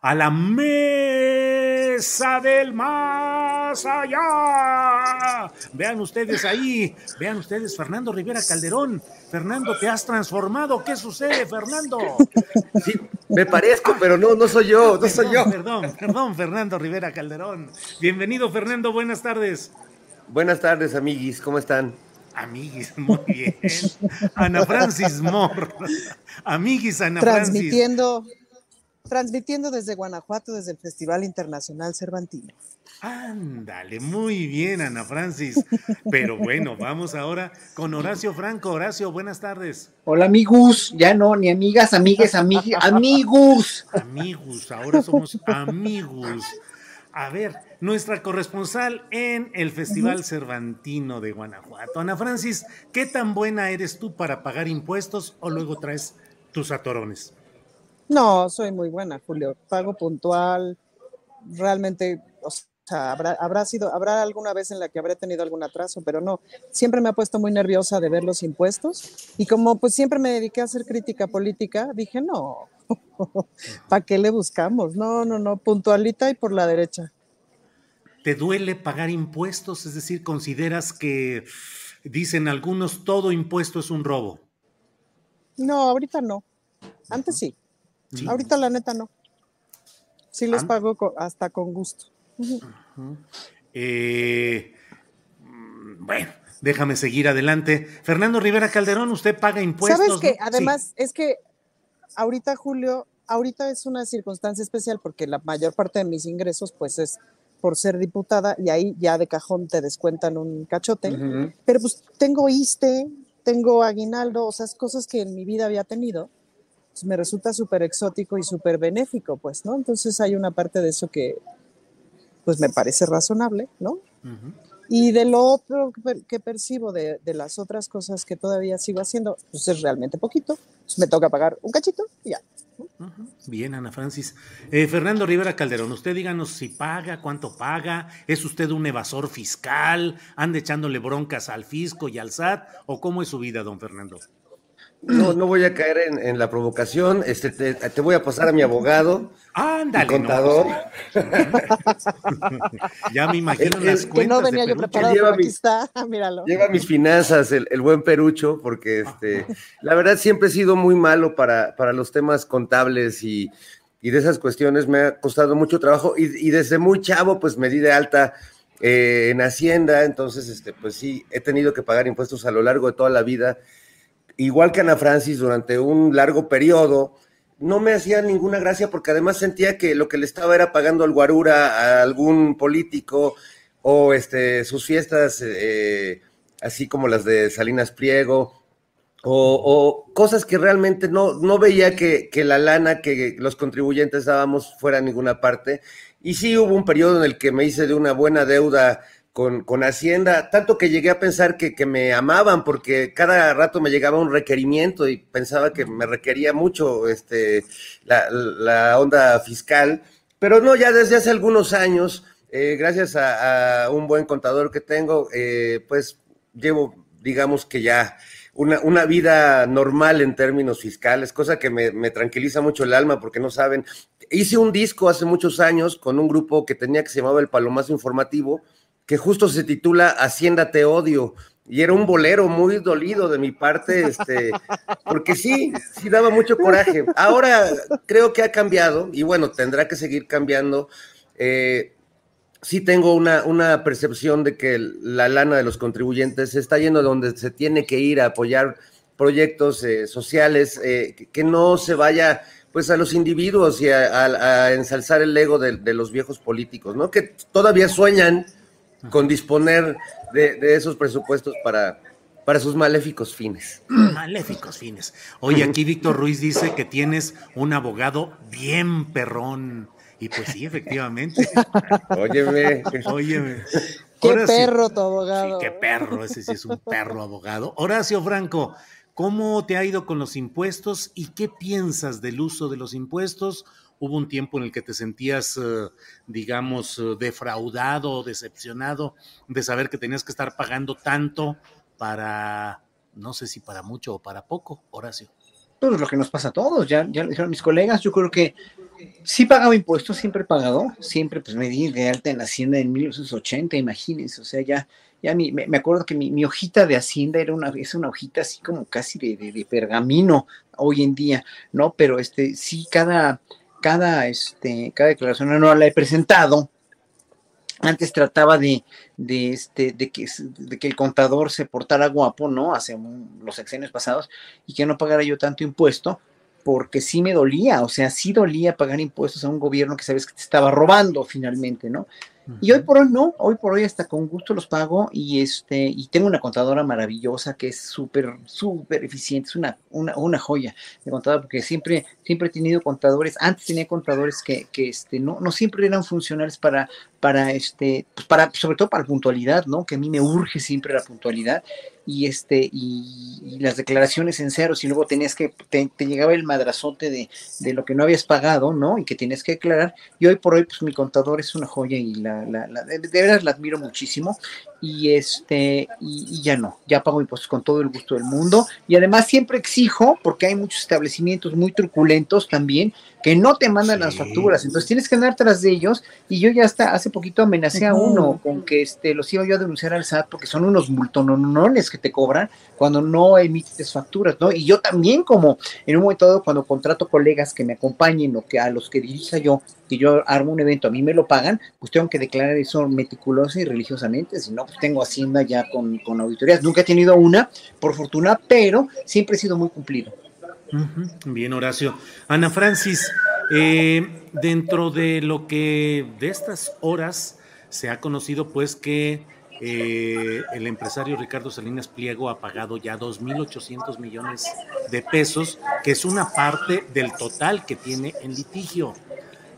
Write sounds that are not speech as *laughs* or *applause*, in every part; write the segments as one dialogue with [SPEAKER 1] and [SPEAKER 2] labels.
[SPEAKER 1] A la mesa del más allá. Vean ustedes ahí, vean ustedes, Fernando Rivera Calderón. Fernando, te has transformado. ¿Qué sucede, Fernando?
[SPEAKER 2] Sí, me parezco, pero no, no soy yo, no soy yo.
[SPEAKER 1] Perdón, perdón, Fernando Rivera Calderón. Bienvenido, Fernando, buenas tardes.
[SPEAKER 2] Buenas tardes, amiguis, ¿cómo están?
[SPEAKER 1] Amiguis, muy bien. Ana Francis Moore. Amiguis, Ana Francis.
[SPEAKER 3] Transmitiendo, transmitiendo desde Guanajuato, desde el Festival Internacional Cervantino.
[SPEAKER 1] Ándale, muy bien, Ana Francis. Pero bueno, vamos ahora con Horacio Franco. Horacio, buenas tardes.
[SPEAKER 4] Hola, amigos. Ya no, ni amigas, amigues, amig amigos.
[SPEAKER 1] Amigos, ahora somos amigos. A ver, nuestra corresponsal en el Festival Cervantino de Guanajuato. Ana Francis, ¿qué tan buena eres tú para pagar impuestos o luego traes tus atorones?
[SPEAKER 3] No, soy muy buena, Julio. Pago puntual. Realmente, o sea, habrá, habrá sido, habrá alguna vez en la que habré tenido algún atraso, pero no. Siempre me ha puesto muy nerviosa de ver los impuestos. Y como pues siempre me dediqué a hacer crítica política, dije, no, *laughs* ¿para qué le buscamos? No, no, no, puntualita y por la derecha.
[SPEAKER 1] ¿Te duele pagar impuestos? Es decir, ¿consideras que, dicen algunos, todo impuesto es un robo?
[SPEAKER 3] No, ahorita no. Antes sí.
[SPEAKER 1] Sí.
[SPEAKER 3] Ahorita la neta no. Sí les
[SPEAKER 1] Ah.
[SPEAKER 3] pago co- hasta con gusto.
[SPEAKER 1] Eh, mm, bueno, déjame seguir adelante. Fernando Rivera Calderón, usted paga impuestos.
[SPEAKER 3] ¿Sabes qué?
[SPEAKER 1] ¿no?
[SPEAKER 3] Además, es que ahorita, Julio, ahorita es una circunstancia especial porque la mayor parte de mis ingresos, pues, es por ser diputada y ahí ya de cajón te descuentan un cachote. Pero pues tengo ISTE, tengo aguinaldo, o sea, es cosas que en mi vida había tenido. Pues, me resulta súper exótico y súper benéfico, pues, ¿no? Entonces hay una parte de eso que, pues, me parece razonable, ¿no? Y de lo otro que, per- que percibo de, de las otras cosas que todavía sigo haciendo, pues es realmente poquito. Pues me toca pagar un cachito y ya.
[SPEAKER 1] Bien, Ana Francis. Eh, Fernando Rivera Calderón, usted díganos si paga, cuánto paga, es usted un evasor fiscal, anda echándole broncas al fisco y al SAT, o cómo es su vida, don Fernando.
[SPEAKER 2] No, no voy a caer en, en la provocación. Este, te, te voy a pasar a mi abogado,
[SPEAKER 1] Ándale,
[SPEAKER 2] mi contador.
[SPEAKER 1] no, *laughs* ya me imagino
[SPEAKER 2] El-
[SPEAKER 1] las
[SPEAKER 2] el-
[SPEAKER 3] Que
[SPEAKER 1] cuentas
[SPEAKER 3] no
[SPEAKER 1] de
[SPEAKER 3] venía yo
[SPEAKER 1] Perucho.
[SPEAKER 3] preparado,
[SPEAKER 2] lleva
[SPEAKER 3] pero aquí
[SPEAKER 2] mi-
[SPEAKER 3] está. *laughs* Míralo.
[SPEAKER 2] Lleva mis finanzas, el, el buen Perucho, porque este, la verdad siempre he sido muy malo para, para los temas contables y, y de esas cuestiones. Me ha costado mucho trabajo y, y desde muy chavo, pues me di de alta eh, en Hacienda. Entonces, este, pues sí, he tenido que pagar impuestos a lo largo de toda la vida. Igual que Ana Francis, durante un largo periodo, no me hacía ninguna gracia porque además sentía que lo que le estaba era pagando al guarura a algún político o este, sus fiestas, eh, así como las de Salinas Pliego, o, o cosas que realmente no, no veía que, que la lana que los contribuyentes dábamos fuera a ninguna parte. Y sí hubo un periodo en el que me hice de una buena deuda con, con Hacienda, tanto que llegué a pensar que, que me amaban porque cada rato me llegaba un requerimiento y pensaba que me requería mucho este, la, la onda fiscal. Pero no, ya desde hace algunos años, eh, gracias a, un buen contador que tengo, eh, pues llevo, digamos que ya una, una, vida normal en términos fiscales, cosa que me, me, tranquiliza mucho el alma porque no saben, hice un disco hace muchos años con un grupo que tenía que se llamaba El Palomazo Informativo, que justo se titula Hacienda Te Odio. Y era un bolero muy dolido de mi parte, este, porque sí, sí daba mucho coraje. Ahora creo que ha cambiado y bueno, tendrá que seguir cambiando. Eh, sí tengo una, una percepción de que la lana de los contribuyentes está yendo donde se tiene que ir a apoyar proyectos eh, sociales, eh, que, no se vaya pues a los individuos y a, ensalzar el ego de, los viejos políticos, ¿no? Que todavía sueñan con disponer de, esos presupuestos para, para sus maléficos fines. *clears throat*
[SPEAKER 1] Maléficos fines. Oye, aquí Víctor Ruiz dice que tienes un abogado bien perrón. Y pues sí, efectivamente.
[SPEAKER 2] Óyeme.
[SPEAKER 1] Óyeme.
[SPEAKER 3] Qué perro tu abogado.
[SPEAKER 1] Sí, qué perro, ese sí es un perro abogado. Horacio Franco, ¿cómo te ha ido con los impuestos y qué piensas del uso de los impuestos? Hubo un tiempo en el que te sentías, eh, digamos, eh, defraudado decepcionado de saber que tenías que estar pagando tanto para, no sé si para mucho o para poco, Horacio.
[SPEAKER 4] Pues lo que nos pasa a todos, ya, ya lo dijeron mis colegas, yo creo que sí pagaba impuestos, siempre he pagado, siempre pues me di de alta en Hacienda en 1980, imagínense, o sea, ya, ya mi, me, acuerdo que mi, hojita de Hacienda era una, es una hojita así como casi de, de, pergamino hoy en día, ¿no? Pero este, sí, cada, cada, este, cada declaración anual la he presentado, antes trataba de, de, este, de, que, de que el contador se portara guapo, ¿no? Hace los sexenios pasados y que no pagara yo tanto impuesto, porque sí me dolía, o sea, sí dolía pagar impuestos a un gobierno que sabes que te estaba robando finalmente, ¿no? Y hoy por hoy no, hoy por hoy hasta con gusto los pago y este y tengo una contadora maravillosa que es súper súper eficiente, es una, una, una, joya de contadora porque siempre siempre he tenido contadores, antes tenía contadores que, que este no no siempre eran funcionales para para este pues para sobre todo para puntualidad, ¿no? Que a mí me urge siempre la puntualidad y este y, las declaraciones en ceros y luego tenías que te, llegaba el madrazote de, de, lo que no habías pagado no y que tienes que declarar y hoy por hoy pues mi contador es una joya y la, la, de, verdad la admiro muchísimo y este y, ya no ya pago impuestos con todo el gusto del mundo. Y además siempre exijo porque hay muchos establecimientos muy truculentos también que no te mandan las facturas, entonces tienes que andar tras de ellos. Y yo ya hasta hace poquito amenacé a uno con que este los iba yo a denunciar al SAT porque son unos multononones que te cobran cuando no emites facturas, ¿no? Y yo también como en un momento dado cuando contrato colegas que me acompañen o que a los que dirija yo, que yo armo un evento, a mí me lo pagan, pues tengo que declarar eso meticulosa y religiosamente, si no, pues tengo hacienda ya con, con auditorías. Nunca he tenido una, por fortuna, pero siempre he sido muy cumplido.
[SPEAKER 1] Bien, Horacio. Ana Francis, eh, dentro de lo que de estas horas se ha conocido, pues que eh, el empresario Ricardo Salinas Pliego ha pagado ya 2.800 millones de pesos, que es una parte del total que tiene en litigio.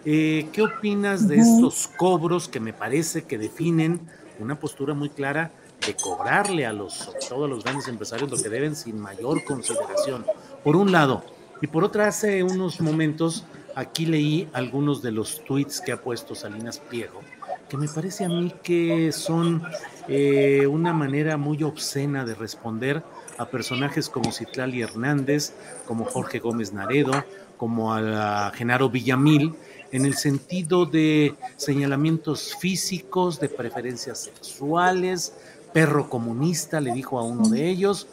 [SPEAKER 1] Eh, ¿Qué opinas de estos cobros que me parece que definen una postura muy clara de cobrarle a los, los grandes empresarios, lo que deben sin mayor consideración? por un lado. Y por otra, hace unos momentos aquí leí algunos de los tweets que ha puesto Salinas Pliego, que me parece a mí que son eh, una manera muy obscena de responder a personajes como Citlali Hernández, como Jorge Gómez Naredo, como a Genaro Villamil, en el sentido de señalamientos físicos, de preferencias sexuales, perro comunista, le dijo a uno de ellos.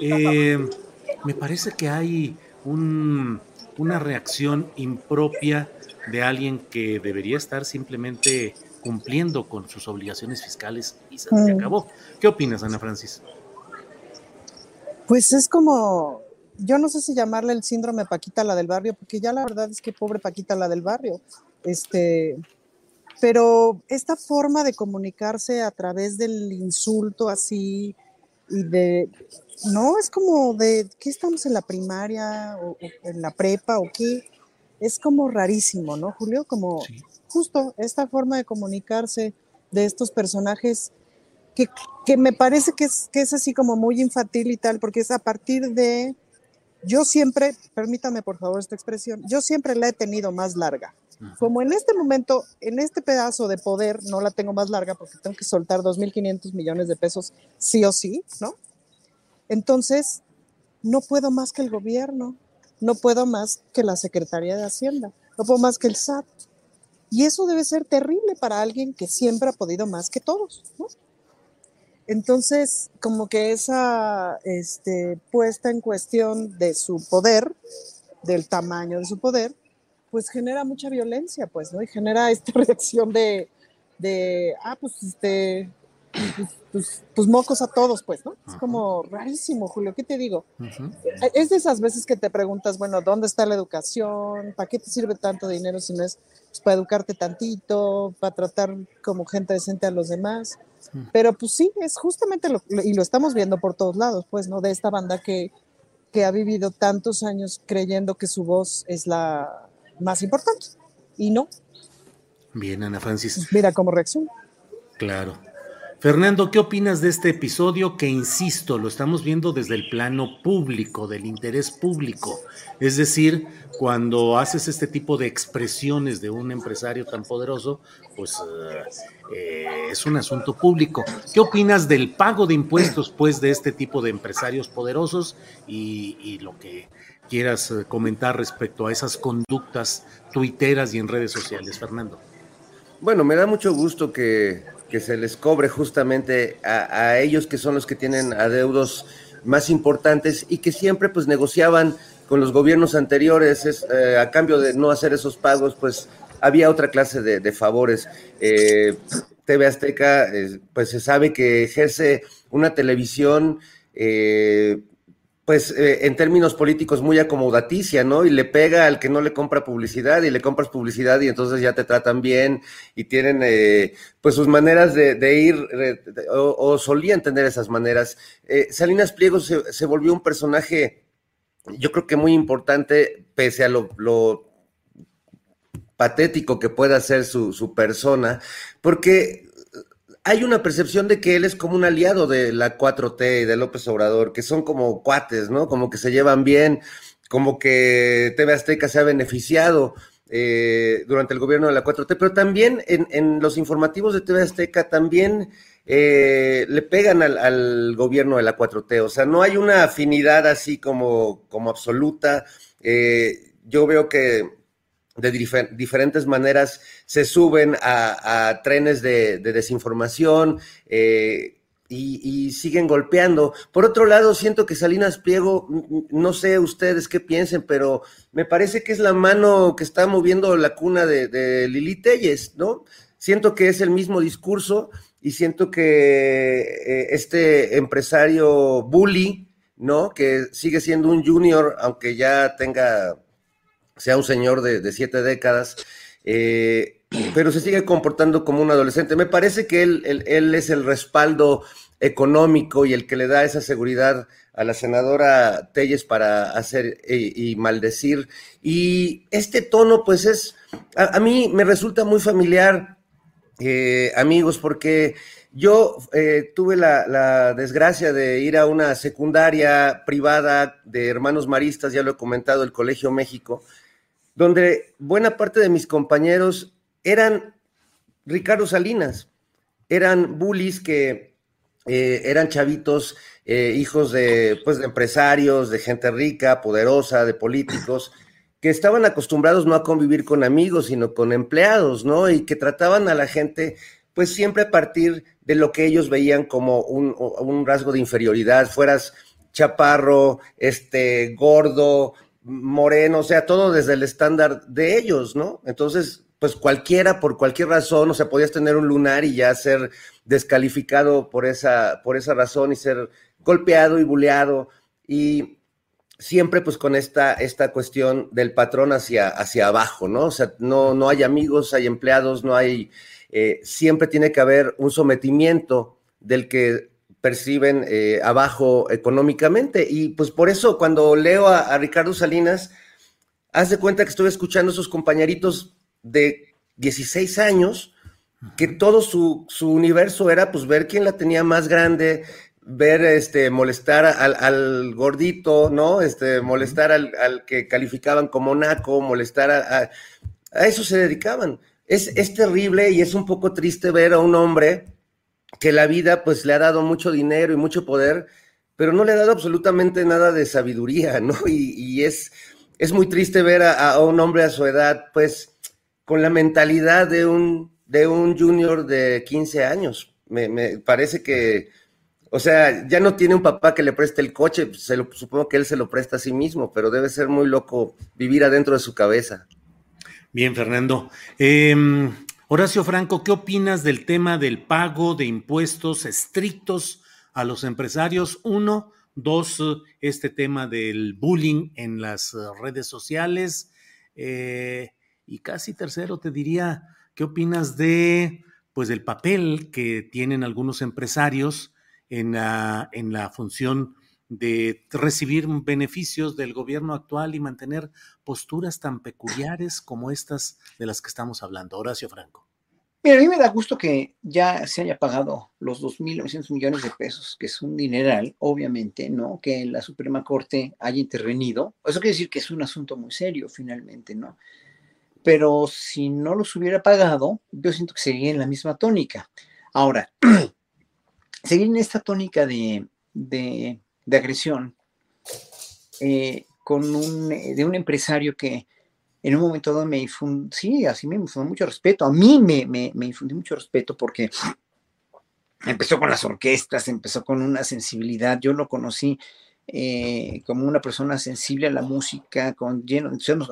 [SPEAKER 1] Eh, me parece que hay una reacción impropia de alguien que debería estar simplemente cumpliendo con sus obligaciones fiscales y se, mm. acabó. ¿Qué opinas, Ana Francis?
[SPEAKER 3] Pues es como, yo no sé si llamarle el síndrome Paquita la del barrio, porque ya la verdad es que pobre Paquita la del barrio. Este, pero esta forma de comunicarse a través del insulto así y de no, es como de, ¿qué estamos en la primaria o, en la prepa o qué? Es como rarísimo, ¿no, Julio? Como justo esta forma de comunicarse de estos personajes que, que me parece que es, que es así como muy infantil y tal, porque es a partir de, yo siempre, permítame por favor esta expresión, yo siempre la he tenido más larga. Como en este momento, en este pedazo de poder, no la tengo más larga porque tengo que soltar 2.500 millones de pesos sí o sí, ¿no? Entonces, no puedo más que el gobierno, no puedo más que la Secretaría de Hacienda. no puedo más que el SAT. Y eso debe ser terrible para alguien que siempre ha podido más que todos, ¿no? Entonces, como que esa este, puesta en cuestión de su poder, del tamaño de su poder, pues genera mucha violencia, pues, ¿no? Y genera esta *laughs* reacción de, de ah, pues, este, pues, pues, pues, mocos a todos, pues, ¿no? Es como rarísimo, Julio, ¿qué te digo? Es de esas veces que te preguntas, bueno, ¿dónde está la educación? ¿Para qué te sirve tanto dinero si no es pues, para educarte tantito, para tratar como gente decente a los demás? Pero pues sí, es justamente lo, y lo estamos viendo por todos lados, pues, ¿no? De esta banda que, que ha vivido tantos años creyendo que su voz es la más importante. Y no.
[SPEAKER 1] Bien, Ana Francis.
[SPEAKER 3] Mira cómo reacciona.
[SPEAKER 1] Claro. Fernando, ¿qué opinas de este episodio que, insisto, lo estamos viendo desde el plano público, del interés público? Es decir, cuando haces este tipo de expresiones de un empresario tan poderoso, pues eh, eh, es un asunto público. ¿Qué opinas del pago de impuestos, pues, de este tipo de empresarios poderosos y, y lo que quieras eh, comentar respecto a esas conductas tuiteras y en redes sociales, Fernando?
[SPEAKER 2] Bueno, me da mucho gusto que, que se les cobre justamente a, ellos que son los que tienen adeudos más importantes y que siempre pues negociaban con los gobiernos anteriores es, eh, a cambio de no hacer esos pagos, pues había otra clase de, de favores. Eh, TV Azteca, eh, pues se sabe que ejerce una televisión eh, pues eh, en términos políticos muy acomodaticia, ¿no? Y le pega al que no le compra publicidad y le compras publicidad y entonces ya te tratan bien y tienen eh, pues sus maneras de, ir o, solían tener esas maneras. Eh, Salinas Pliego se, volvió un personaje, yo creo que muy importante, pese a lo, patético que pueda ser su persona, porque hay una percepción de que él es como un aliado de la 4T y de López Obrador, que son como cuates, ¿no? Como que se llevan bien, como que TV Azteca se ha beneficiado eh, durante el gobierno de la 4T, pero también en, los informativos de TV Azteca también eh, le pegan al, al, gobierno de la 4T, o sea, no hay una afinidad así como, como absoluta. Eh, yo veo que de difer diferentes maneras se suben a, trenes de, de desinformación eh, y, siguen golpeando. Por otro lado, siento que Salinas Pliego, no sé ustedes qué piensen, pero me parece que es la mano que está moviendo la cuna de, de Lili Telles, ¿no? Siento que es el mismo discurso y siento que eh, este empresario bully, ¿no? Que sigue siendo un junior, aunque ya tenga sea un señor de, siete décadas, eh, pero se sigue comportando como un adolescente. Me parece que él, es el respaldo económico y el que le da esa seguridad a la senadora Telles para hacer y, y maldecir. Y este tono, pues es, a, mí me resulta muy familiar, eh, amigos, porque yo eh, tuve la, desgracia de ir a una secundaria privada de hermanos maristas, ya lo he comentado, el Colegio México, donde buena parte de mis compañeros eran Ricardo Salinas, eran bullies que eh, eran chavitos, eh, hijos de, pues, de empresarios, de gente rica, poderosa, de políticos, que estaban acostumbrados no a convivir con amigos, sino con empleados, ¿no? Y que trataban a la gente, pues siempre a partir de lo que ellos veían como un, un rasgo de inferioridad, fueras chaparro, este, gordo, moreno, o sea, todo desde el estándar de ellos, ¿no? Entonces, pues cualquiera, por cualquier razón, o sea, podías tener un lunar y ya ser descalificado por esa, por esa razón y ser golpeado y buleado. Y siempre pues con esta, esta cuestión del patrón hacia, hacia abajo, ¿no? O sea, no, no hay amigos, hay empleados, no hay, eh, siempre tiene que haber un sometimiento del que perciben eh, abajo económicamente. Y pues por eso cuando leo a, a, Ricardo Salinas, haz de cuenta que estoy escuchando a esos compañeritos de 16 años, que todo su, su, universo era pues ver quién la tenía más grande, ver, este, molestar al, al gordito, ¿no? Este, molestar al, al, que calificaban como naco, molestar a, a, a eso se dedicaban. Es, es terrible y es un poco triste ver a un hombre que la vida pues le ha dado mucho dinero y mucho poder, pero no le ha dado absolutamente nada de sabiduría, ¿no? *laughs* Y, y es, es muy triste ver a, un hombre a su edad, pues, con la mentalidad de un, de un junior de 15 años. Me, parece que, o sea, ya no tiene un papá que le preste el coche, se lo, supongo que él se lo presta a sí mismo, pero debe ser muy loco vivir adentro de su cabeza.
[SPEAKER 1] Bien, Fernando. Em, Horacio Franco, ¿qué opinas del tema del pago de impuestos estrictos a los empresarios? Uno, Dos, este tema del bullying en las redes sociales. Eh, y casi tercero, te diría, ¿qué opinas de, pues, del papel que tienen algunos empresarios en la, en la función de recibir beneficios del gobierno actual y mantener posturas tan peculiares como estas de las que estamos hablando? Horacio Franco.
[SPEAKER 4] Mira, a mí me da gusto que ya se haya pagado los 2.900 millones de pesos, que es un dineral, obviamente, ¿no? Que la Suprema Corte haya intervenido. Eso quiere decir que es un asunto muy serio, finalmente, ¿no? Pero si no los hubiera pagado, yo siento que seguiría en la misma tónica. Ahora, *clears throat* seguir en esta tónica de, de, agresión eh, con un, de un empresario que en un momento dado me infundió, sí, así me infundió mucho respeto. A mí me, me, me infundió mucho respeto porque empezó con las orquestas, empezó con una sensibilidad. Yo lo conocí eh, como una persona sensible a la música, con lleno,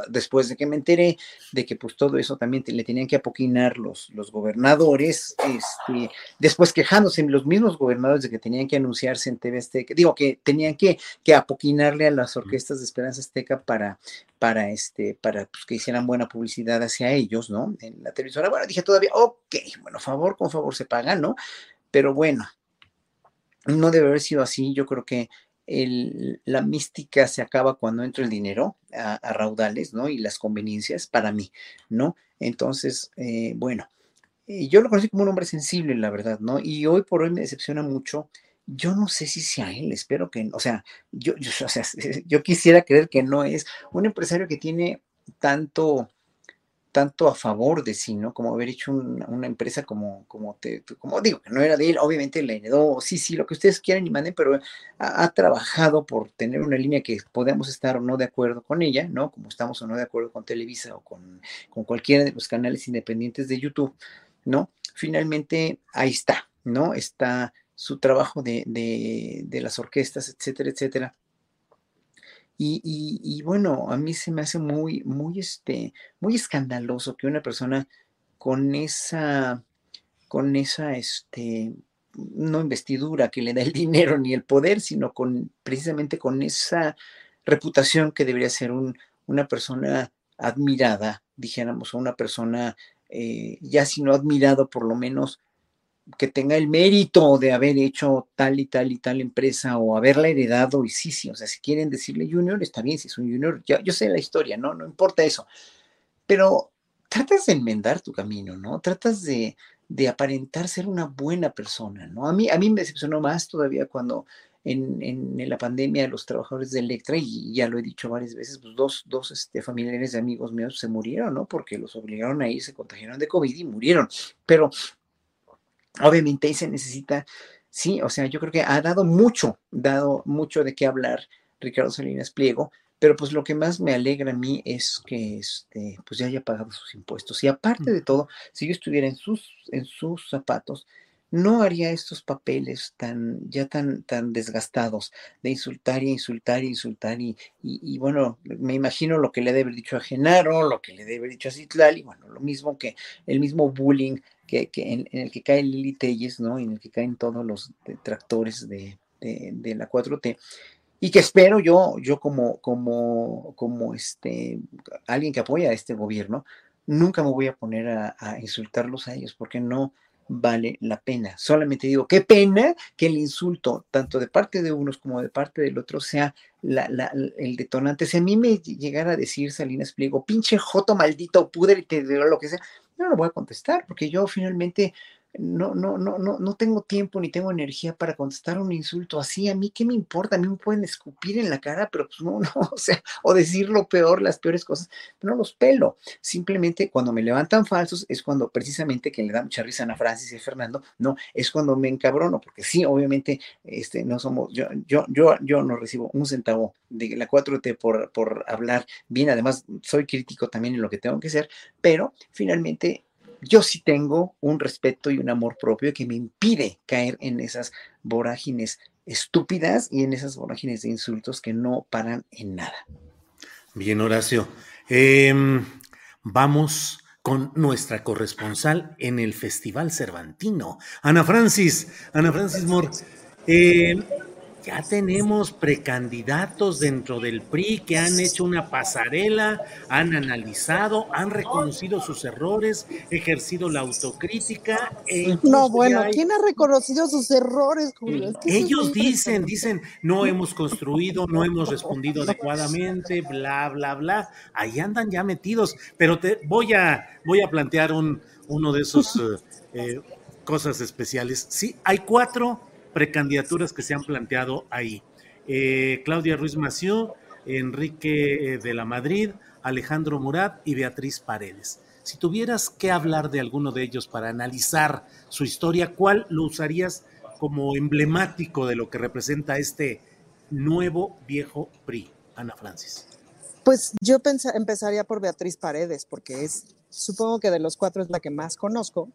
[SPEAKER 4] después de que me enteré de que pues todo eso también le tenían que apoquinar los, los gobernadores, este, después quejándose los mismos gobernadores de que tenían que anunciarse en TV Azteca, digo que tenían que, que apoquinarle a las orquestas de Esperanza Azteca para, para, este, para pues, que hicieran buena publicidad hacia ellos, ¿no? En la televisora. Bueno, dije todavía, ok, bueno, favor con favor se paga, ¿no? Pero bueno, no debe haber sido así. Yo creo que la mística se acaba cuando entra el dinero a, raudales, ¿no? Y las conveniencias para mí, ¿no? Entonces, eh, bueno, eh, yo lo conocí como un hombre sensible, la verdad, ¿no? Y hoy por hoy me decepciona mucho. Yo no sé si sea él, espero que, o sea, yo, yo, o sea, *laughs* yo quisiera creer que no es un empresario que tiene tanto, tanto a favor de sí, ¿no? Como haber hecho una empresa como, como, te, como digo, que no era de él, obviamente la heredó, sí, sí, lo que ustedes quieran y manden, pero ha, trabajado por tener una línea que podemos estar o no de acuerdo con ella, ¿no? Como estamos o no de acuerdo con Televisa o con, con cualquiera de los canales independientes de YouTube, ¿no? Finalmente, ahí está, ¿no? Está su trabajo de, de, de las orquestas, etcétera, etcétera y, bueno, a mí se me hace muy, muy, este, muy escandaloso que una persona con esa, con esa, este, no investidura que le da el *laughs* dinero ni el poder, sino con precisamente con esa reputación que debería ser un, una persona admirada, dijéramos, o una persona eh, ya si no admirado, por lo menos que tenga el mérito de haber hecho tal y tal y tal empresa o haberla heredado y sí, sí, o sea, si quieren decirle junior, está bien, si es un junior, yo, yo sé la historia, ¿no? No importa eso, pero tratas de enmendar tu camino, ¿no? Tratas de, de aparentar ser una buena persona, ¿no? A mí, a mí me decepcionó más todavía cuando en, en, la pandemia los trabajadores de Electra, y ya lo he dicho varias veces, pues dos, dos este, familiares de amigos míos se murieron, ¿no? Porque los obligaron a ir, se contagiaron de COVID y murieron. Pero Obviamente ahí se necesita, sí, o sea, yo creo que ha dado mucho, dado mucho de qué hablar Ricardo Salinas Pliego, pero pues lo que más me alegra a mí es que este, pues ya haya pagado sus impuestos. Y aparte de todo, si yo estuviera en sus, en sus zapatos, no haría estos papeles tan, ya tan, tan desgastados de insultar y insultar y insultar y, y, bueno, me imagino lo que le debe haber dicho a Genaro, lo que le debe haber dicho a Citlal y bueno, lo mismo que el mismo bullying que, en, el que cae Lili Telles, ¿no? En el que caen todos los detractores de, de, la 4T y que espero yo, yo como, como, como este, alguien que apoya a este gobierno, nunca me voy a poner a, a, insultarlos a ellos, porque no vale la pena. Solamente digo, qué pena que el insulto, tanto de parte de unos como de parte del otro, sea la, la, el detonante. Si a mí me llegara a decir Salinas Pliego, pinche joto maldito, pudre, lo que sea, no lo voy a contestar, porque yo finalmente no, no, no, no, no tengo tiempo ni tengo energía para contestar un insulto así. A mí, ¿qué me importa? A mí me pueden escupir en la cara, pero pues no, *laughs* no, o sea, o decir lo peor, las peores cosas, no los pelo. Simplemente cuando me levantan falsos es cuando precisamente que le da mucha risa a Francis y a Fernando, no, es cuando me encabrono, porque sí, obviamente, este, no somos, yo, yo, yo, yo no recibo un centavo de la 4T por, por hablar bien, además soy crítico también en lo que tengo que ser, pero finalmente yo sí tengo un respeto y un amor propio que me impide caer en esas vorágines estúpidas y en esas vorágines de insultos que no paran en nada.
[SPEAKER 1] Bien, Horacio. Em, vamos con nuestra corresponsal en el Festival Cervantino, Ana Francis. Ana Francis Moore. Eh, ya tenemos precandidatos dentro del PRI que han hecho una pasarela, han analizado, han reconocido sus errores, ejercido la autocrítica.
[SPEAKER 3] E no, bueno, ¿quién ha reconocido sus errores, Julio?
[SPEAKER 1] Ellos dicen, dicen, no hemos construido, no hemos respondido adecuadamente, bla, bla, bla. Ahí andan ya metidos, pero te voy a, voy a plantear un, uno de esos eh, eh, cosas especiales. Sí, hay cuatro precandidaturas que se han planteado ahí. Eh, Claudia Ruiz Mació, Enrique eh, de la Madrid, Alejandro Murat y Beatriz Paredes. Si tuvieras que hablar de alguno de ellos para analizar su historia, ¿cuál lo usarías como emblemático de lo que representa este nuevo viejo PRI, Ana Francis?
[SPEAKER 3] Pues yo empezaría por Beatriz Paredes, porque es, supongo que de los cuatro es la que más conozco,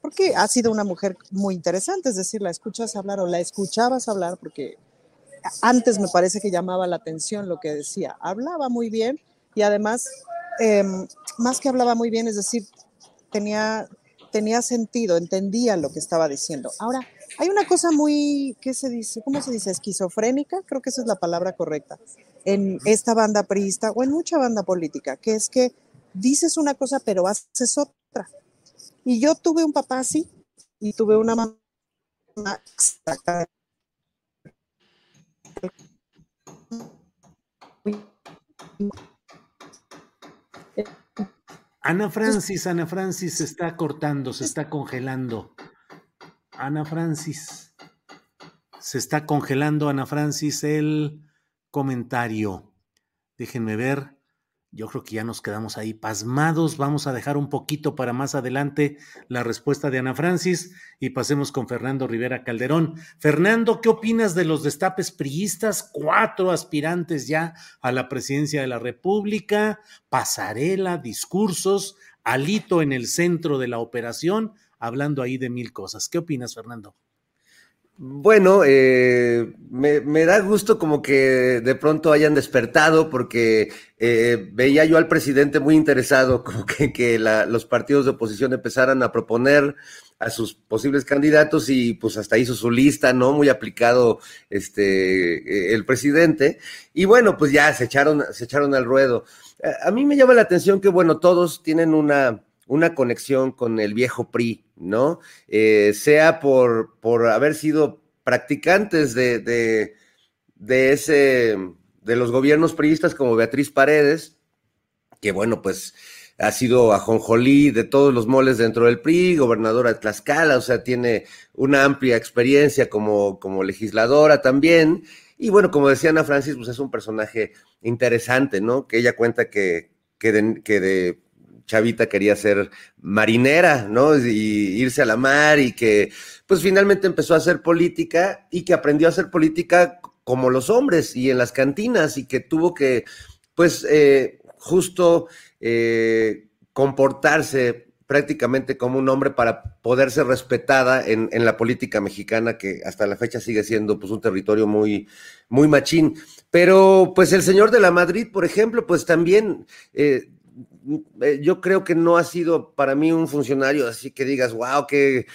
[SPEAKER 3] porque ha sido una mujer muy interesante, es decir, la escuchas hablar o la escuchabas hablar, porque antes me parece que llamaba la atención lo que decía, hablaba muy bien y además, em, más que hablaba muy bien, es decir, tenía, tenía sentido, entendía lo que estaba diciendo. Ahora, hay una cosa muy, ¿qué se dice? ¿Cómo se dice? Esquizofrénica, creo que esa es la palabra correcta, en esta banda priista o en mucha banda política, que es que dices una cosa pero haces otra. Y yo tuve un papá así y tuve una mamá
[SPEAKER 1] Ana Francis, Ana Francis se está cortando, se está congelando. Ana Francis. Se está congelando, Ana Francis, el comentario. Déjenme ver. Yo creo que ya nos quedamos ahí pasmados. Vamos a dejar un poquito para más adelante la respuesta de Ana Francis y pasemos con Fernando Rivera Calderón. Fernando, ¿qué opinas de los destapes priistas? Cuatro aspirantes ya a la presidencia de la República, pasarela, discursos, alito en el centro de la operación, hablando ahí de mil cosas. ¿Qué opinas, Fernando?
[SPEAKER 2] Bueno, eh, me, da gusto como que de pronto hayan despertado porque eh, veía yo al presidente muy interesado *laughs* como que, los partidos de oposición empezaran a proponer a sus posibles candidatos y pues hasta hizo su lista, ¿no? Muy aplicado este el presidente. Y bueno, pues ya se echaron, se echaron al ruedo. A, a mí me llama la atención que, bueno, todos tienen una, una conexión con el viejo PRI, ¿no? Eh, sea por, por haber sido practicantes de, de, ese, de los gobiernos priistas como Beatriz Paredes, que bueno, pues ha sido ajonjolí de todos los moles dentro del PRI, gobernadora de Tlaxcala, o sea, tiene una amplia experiencia como, como legisladora también. Y bueno, como decía Ana Francis, pues es un personaje interesante, ¿no? Que ella cuenta que, que que de chavita quería ser marinera, ¿no? Y irse a la mar y que pues finalmente empezó a hacer política y que aprendió a hacer política como los hombres y en las cantinas y que tuvo que pues eh, justo eh, comportarse prácticamente como un hombre para poder ser respetada en, la política mexicana, que hasta la fecha sigue siendo pues un territorio muy, muy machín. Pero pues el señor de la Madrid, por ejemplo, pues también eh, yo creo que no ha sido para mí un funcionario así que digas, wow, qué,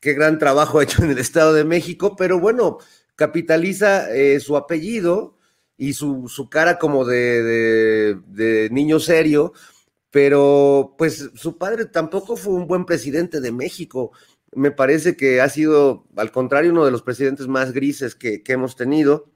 [SPEAKER 2] qué gran trabajo ha hecho en el Estado de México, pero bueno, capitaliza eh, su apellido y su, su cara como de, de, niño serio, pero pues su padre tampoco fue un buen presidente de México. Me parece que ha sido, al contrario, uno de los presidentes más grises que, que hemos tenido.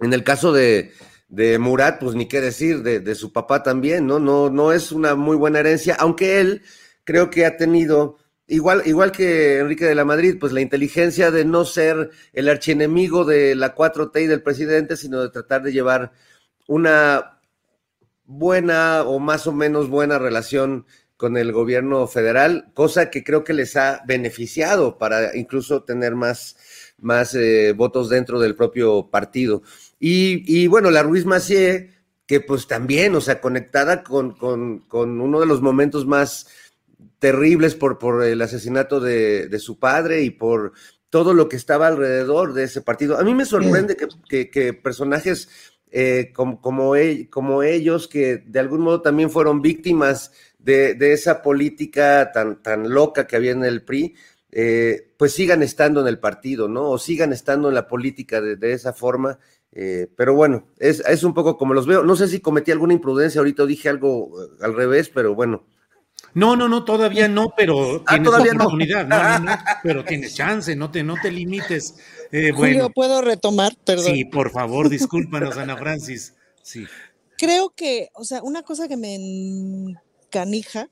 [SPEAKER 2] En el caso de, de Murat, pues ni qué decir, de, su papá también, ¿no? ¿no? No es una muy buena herencia, aunque él creo que ha tenido igual, igual que Enrique de la Madrid, pues la inteligencia de no ser el archienemigo de la 4T y del presidente, sino de tratar de llevar una buena o más o menos buena relación con el gobierno federal, cosa que creo que les ha beneficiado para incluso tener más, más eh, votos dentro del propio partido. Y, y bueno, la Ruiz Macié, que pues también, o sea, conectada con, con, con uno de los momentos más terribles por, por el asesinato de, de, su padre y por todo lo que estaba alrededor de ese partido. A mí me sorprende que, que, que personajes eh, como, como, como, ellos, que de algún modo también fueron víctimas de, de esa política tan, tan, loca que había en el PRI, eh, pues sigan estando en el partido, ¿no? O sigan estando en la política de, de esa forma. Eh, pero bueno, es, es, un poco como los veo. No sé si cometí alguna imprudencia ahorita o dije algo eh, al revés, pero bueno.
[SPEAKER 1] No, no, no, todavía no, pero ah, tienes todavía oportunidad, no. No, no, *laughs* pero tienes chance, no te, no te limites.
[SPEAKER 3] Eh, bueno. Julio, ¿puedo retomar? Perdón.
[SPEAKER 1] Sí, por favor, discúlpanos, Ana Francis. Sí.
[SPEAKER 3] Creo que, o sea, una cosa que me canija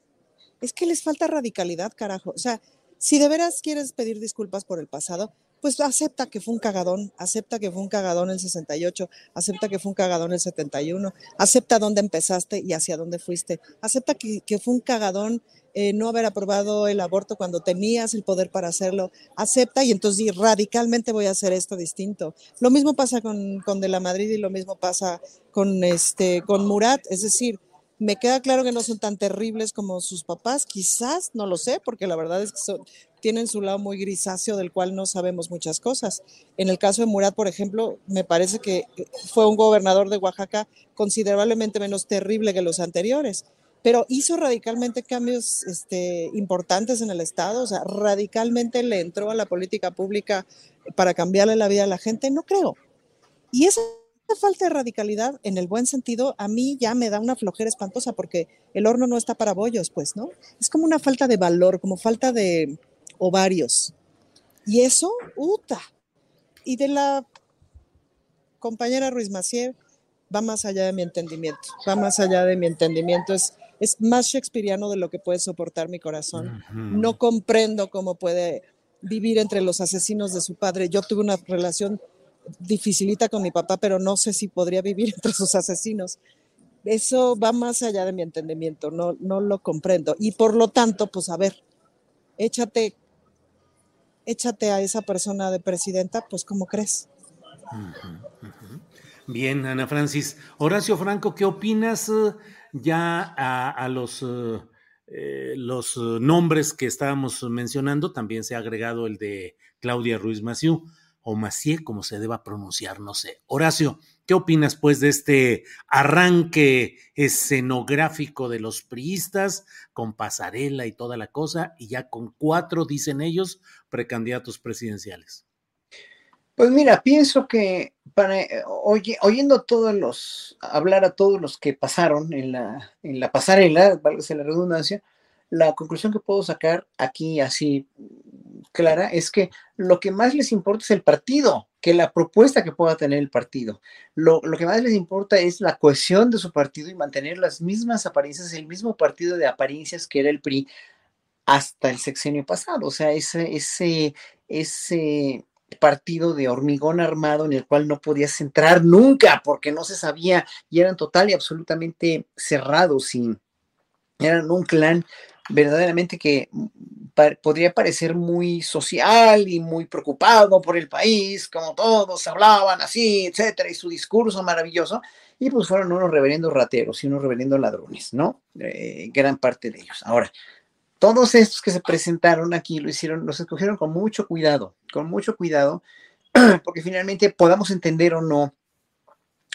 [SPEAKER 3] es que les falta radicalidad, carajo. O sea, si de veras quieres pedir disculpas por el pasado, pues acepta que fue un cagadón, acepta que fue un cagadón el 68, acepta que fue un cagadón el 71, acepta dónde empezaste y hacia dónde fuiste, acepta que, fue un cagadón eh, no haber aprobado el aborto cuando tenías el poder para hacerlo, acepta y entonces radicalmente voy a hacer esto distinto. Lo mismo pasa con, con De la Madrid y lo mismo pasa con, este, con Murat, es decir, me queda claro que no son tan terribles como sus papás, quizás, no lo sé, porque la verdad es que son, tienen su lado muy grisáceo del cual no sabemos muchas cosas. En el caso de Murat, por ejemplo, me parece que fue un gobernador de Oaxaca considerablemente menos terrible que los anteriores, pero hizo radicalmente cambios este, importantes en el Estado, o sea, radicalmente le entró a la política pública para cambiarle la vida a la gente, no creo. Y esa falta de radicalidad, en el buen sentido, a mí ya me da una flojera espantosa porque el horno no está para bollos, pues, ¿no? Es como una falta de valor, como falta de ovarios. Y eso, uta. Y de la compañera Ruiz Macier, va más allá de mi entendimiento, va más allá de mi entendimiento, es, es más shakespeariano de lo que puede soportar mi corazón. No comprendo cómo puede vivir entre los asesinos de su padre. Yo tuve una relación dificilita con mi papá, pero no sé si podría vivir *laughs* entre sus asesinos. Eso va más allá de mi entendimiento, no, no lo comprendo. Y por lo tanto, pues a ver, échate, échate a esa persona de presidenta, pues ¿cómo crees?
[SPEAKER 1] Bien, Ana Francis. Horacio Franco, ¿qué opinas eh, ya a, los, uh, eh, los nombres que estábamos mencionando? También se ha agregado el de Claudia Ruiz Maciú o Macié, como se deba pronunciar, no sé. Horacio, ¿qué opinas pues de este arranque escenográfico de los priistas con pasarela y toda la cosa y ya con cuatro, dicen ellos, precandidatos presidenciales?
[SPEAKER 4] Pues mira, pienso que para, eh, oye, oyendo todos los, hablar a todos los que pasaron en la, en la pasarela, valga la redundancia, la conclusión que puedo sacar aquí así clara es que lo que más les importa es el partido, que la propuesta que pueda tener el partido. Lo, lo, que más les importa es la cohesión de su partido y mantener las mismas apariencias, el mismo partido de apariencias que era el PRI hasta el sexenio pasado. O sea, ese, ese, ese partido de hormigón armado en el cual no podías entrar nunca porque no se sabía y eran total y absolutamente cerrados y eran un clan verdaderamente que podría parecer muy social y muy preocupado por el país, como todos hablaban así, etcétera, y su discurso maravilloso, y pues fueron unos reverendos rateros y unos reverendos ladrones, ¿no? Eh, gran parte de ellos. Ahora, todos estos que se presentaron aquí lo hicieron, los escogieron con mucho cuidado, con mucho cuidado, *clears throat* porque finalmente podamos entender o no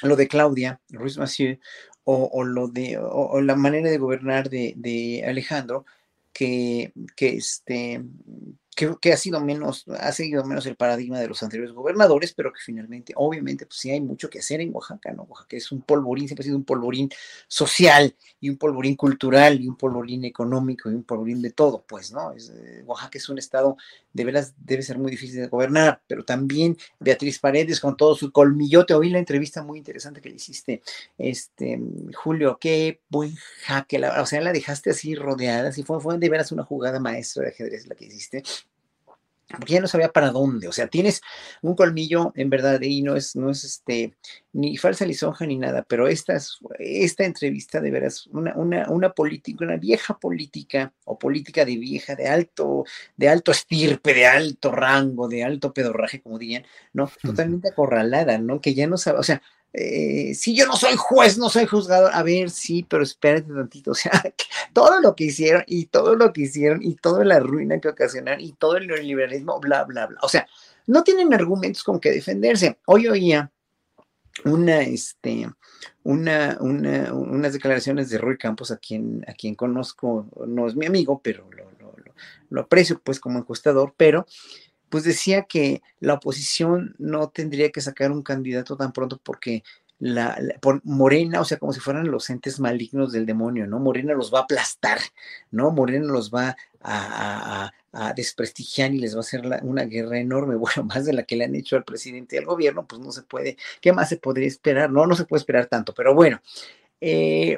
[SPEAKER 4] lo de Claudia Ruiz Massieu o, lo de, o, la manera de gobernar de, de Alejandro, que, que, este, que, ha sido menos, ha seguido menos el paradigma de los anteriores gobernadores, pero que finalmente, obviamente, pues sí hay mucho que hacer en Oaxaca, ¿no? Oaxaca es un polvorín, siempre ha sido un polvorín social y un polvorín cultural y un polvorín económico y un polvorín de todo, pues, ¿no? Eh, Oaxaca es un estado, de veras, debe ser muy difícil de gobernar, pero también Beatriz Paredes con todo su colmillote, oí la entrevista muy interesante que le hiciste, este, Julio, qué buen jaque, o sea, la dejaste así rodeada, así fue, fue de veras una jugada maestra de ajedrez la que hiciste, porque ya no sabía para dónde, o sea, tienes un colmillo en verdad y no es, no es este, ni falsa lisonja ni nada, pero esta, esta entrevista de veras, una, una, una política, una vieja política o política de vieja, de alto, de alto estirpe, de alto rango, de alto pedorraje, como dirían, ¿no? Totalmente acorralada, ¿no? Que ya no sabe, o sea, eh, si yo no soy juez, no soy juzgador, a ver, sí, pero espérate tantito, *laughs* o sea, todo lo que hicieron y todo lo que hicieron y toda la ruina que ocasionaron y todo el neoliberalismo, bla, bla, bla. O sea, no tienen argumentos con que defenderse. Hoy oía una, este, una, una, unas declaraciones de Roy Campos, a quien, a quien conozco, no es mi amigo, pero lo, lo, aprecio pues como encuestador, pero pues decía que la oposición no tendría que sacar un candidato tan pronto porque la, por Morena, o sea, como si fueran los entes malignos del demonio, ¿no? Morena los va a aplastar, ¿no? Morena los va a, desprestigiar y les va a hacer una guerra enorme, *laughs* bueno, más de la que le han hecho al presidente y al gobierno, pues no se puede, ¿qué más se podría esperar? No, no se puede esperar tanto, pero bueno. Eh,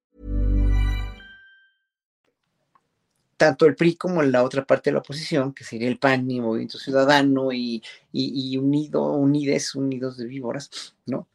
[SPEAKER 4] Tanto el PRI como la otra parte de la oposición, que sería el PAN y Movimiento Ciudadano y, y, Unido, Unides, Unidos de Víboras, ¿no?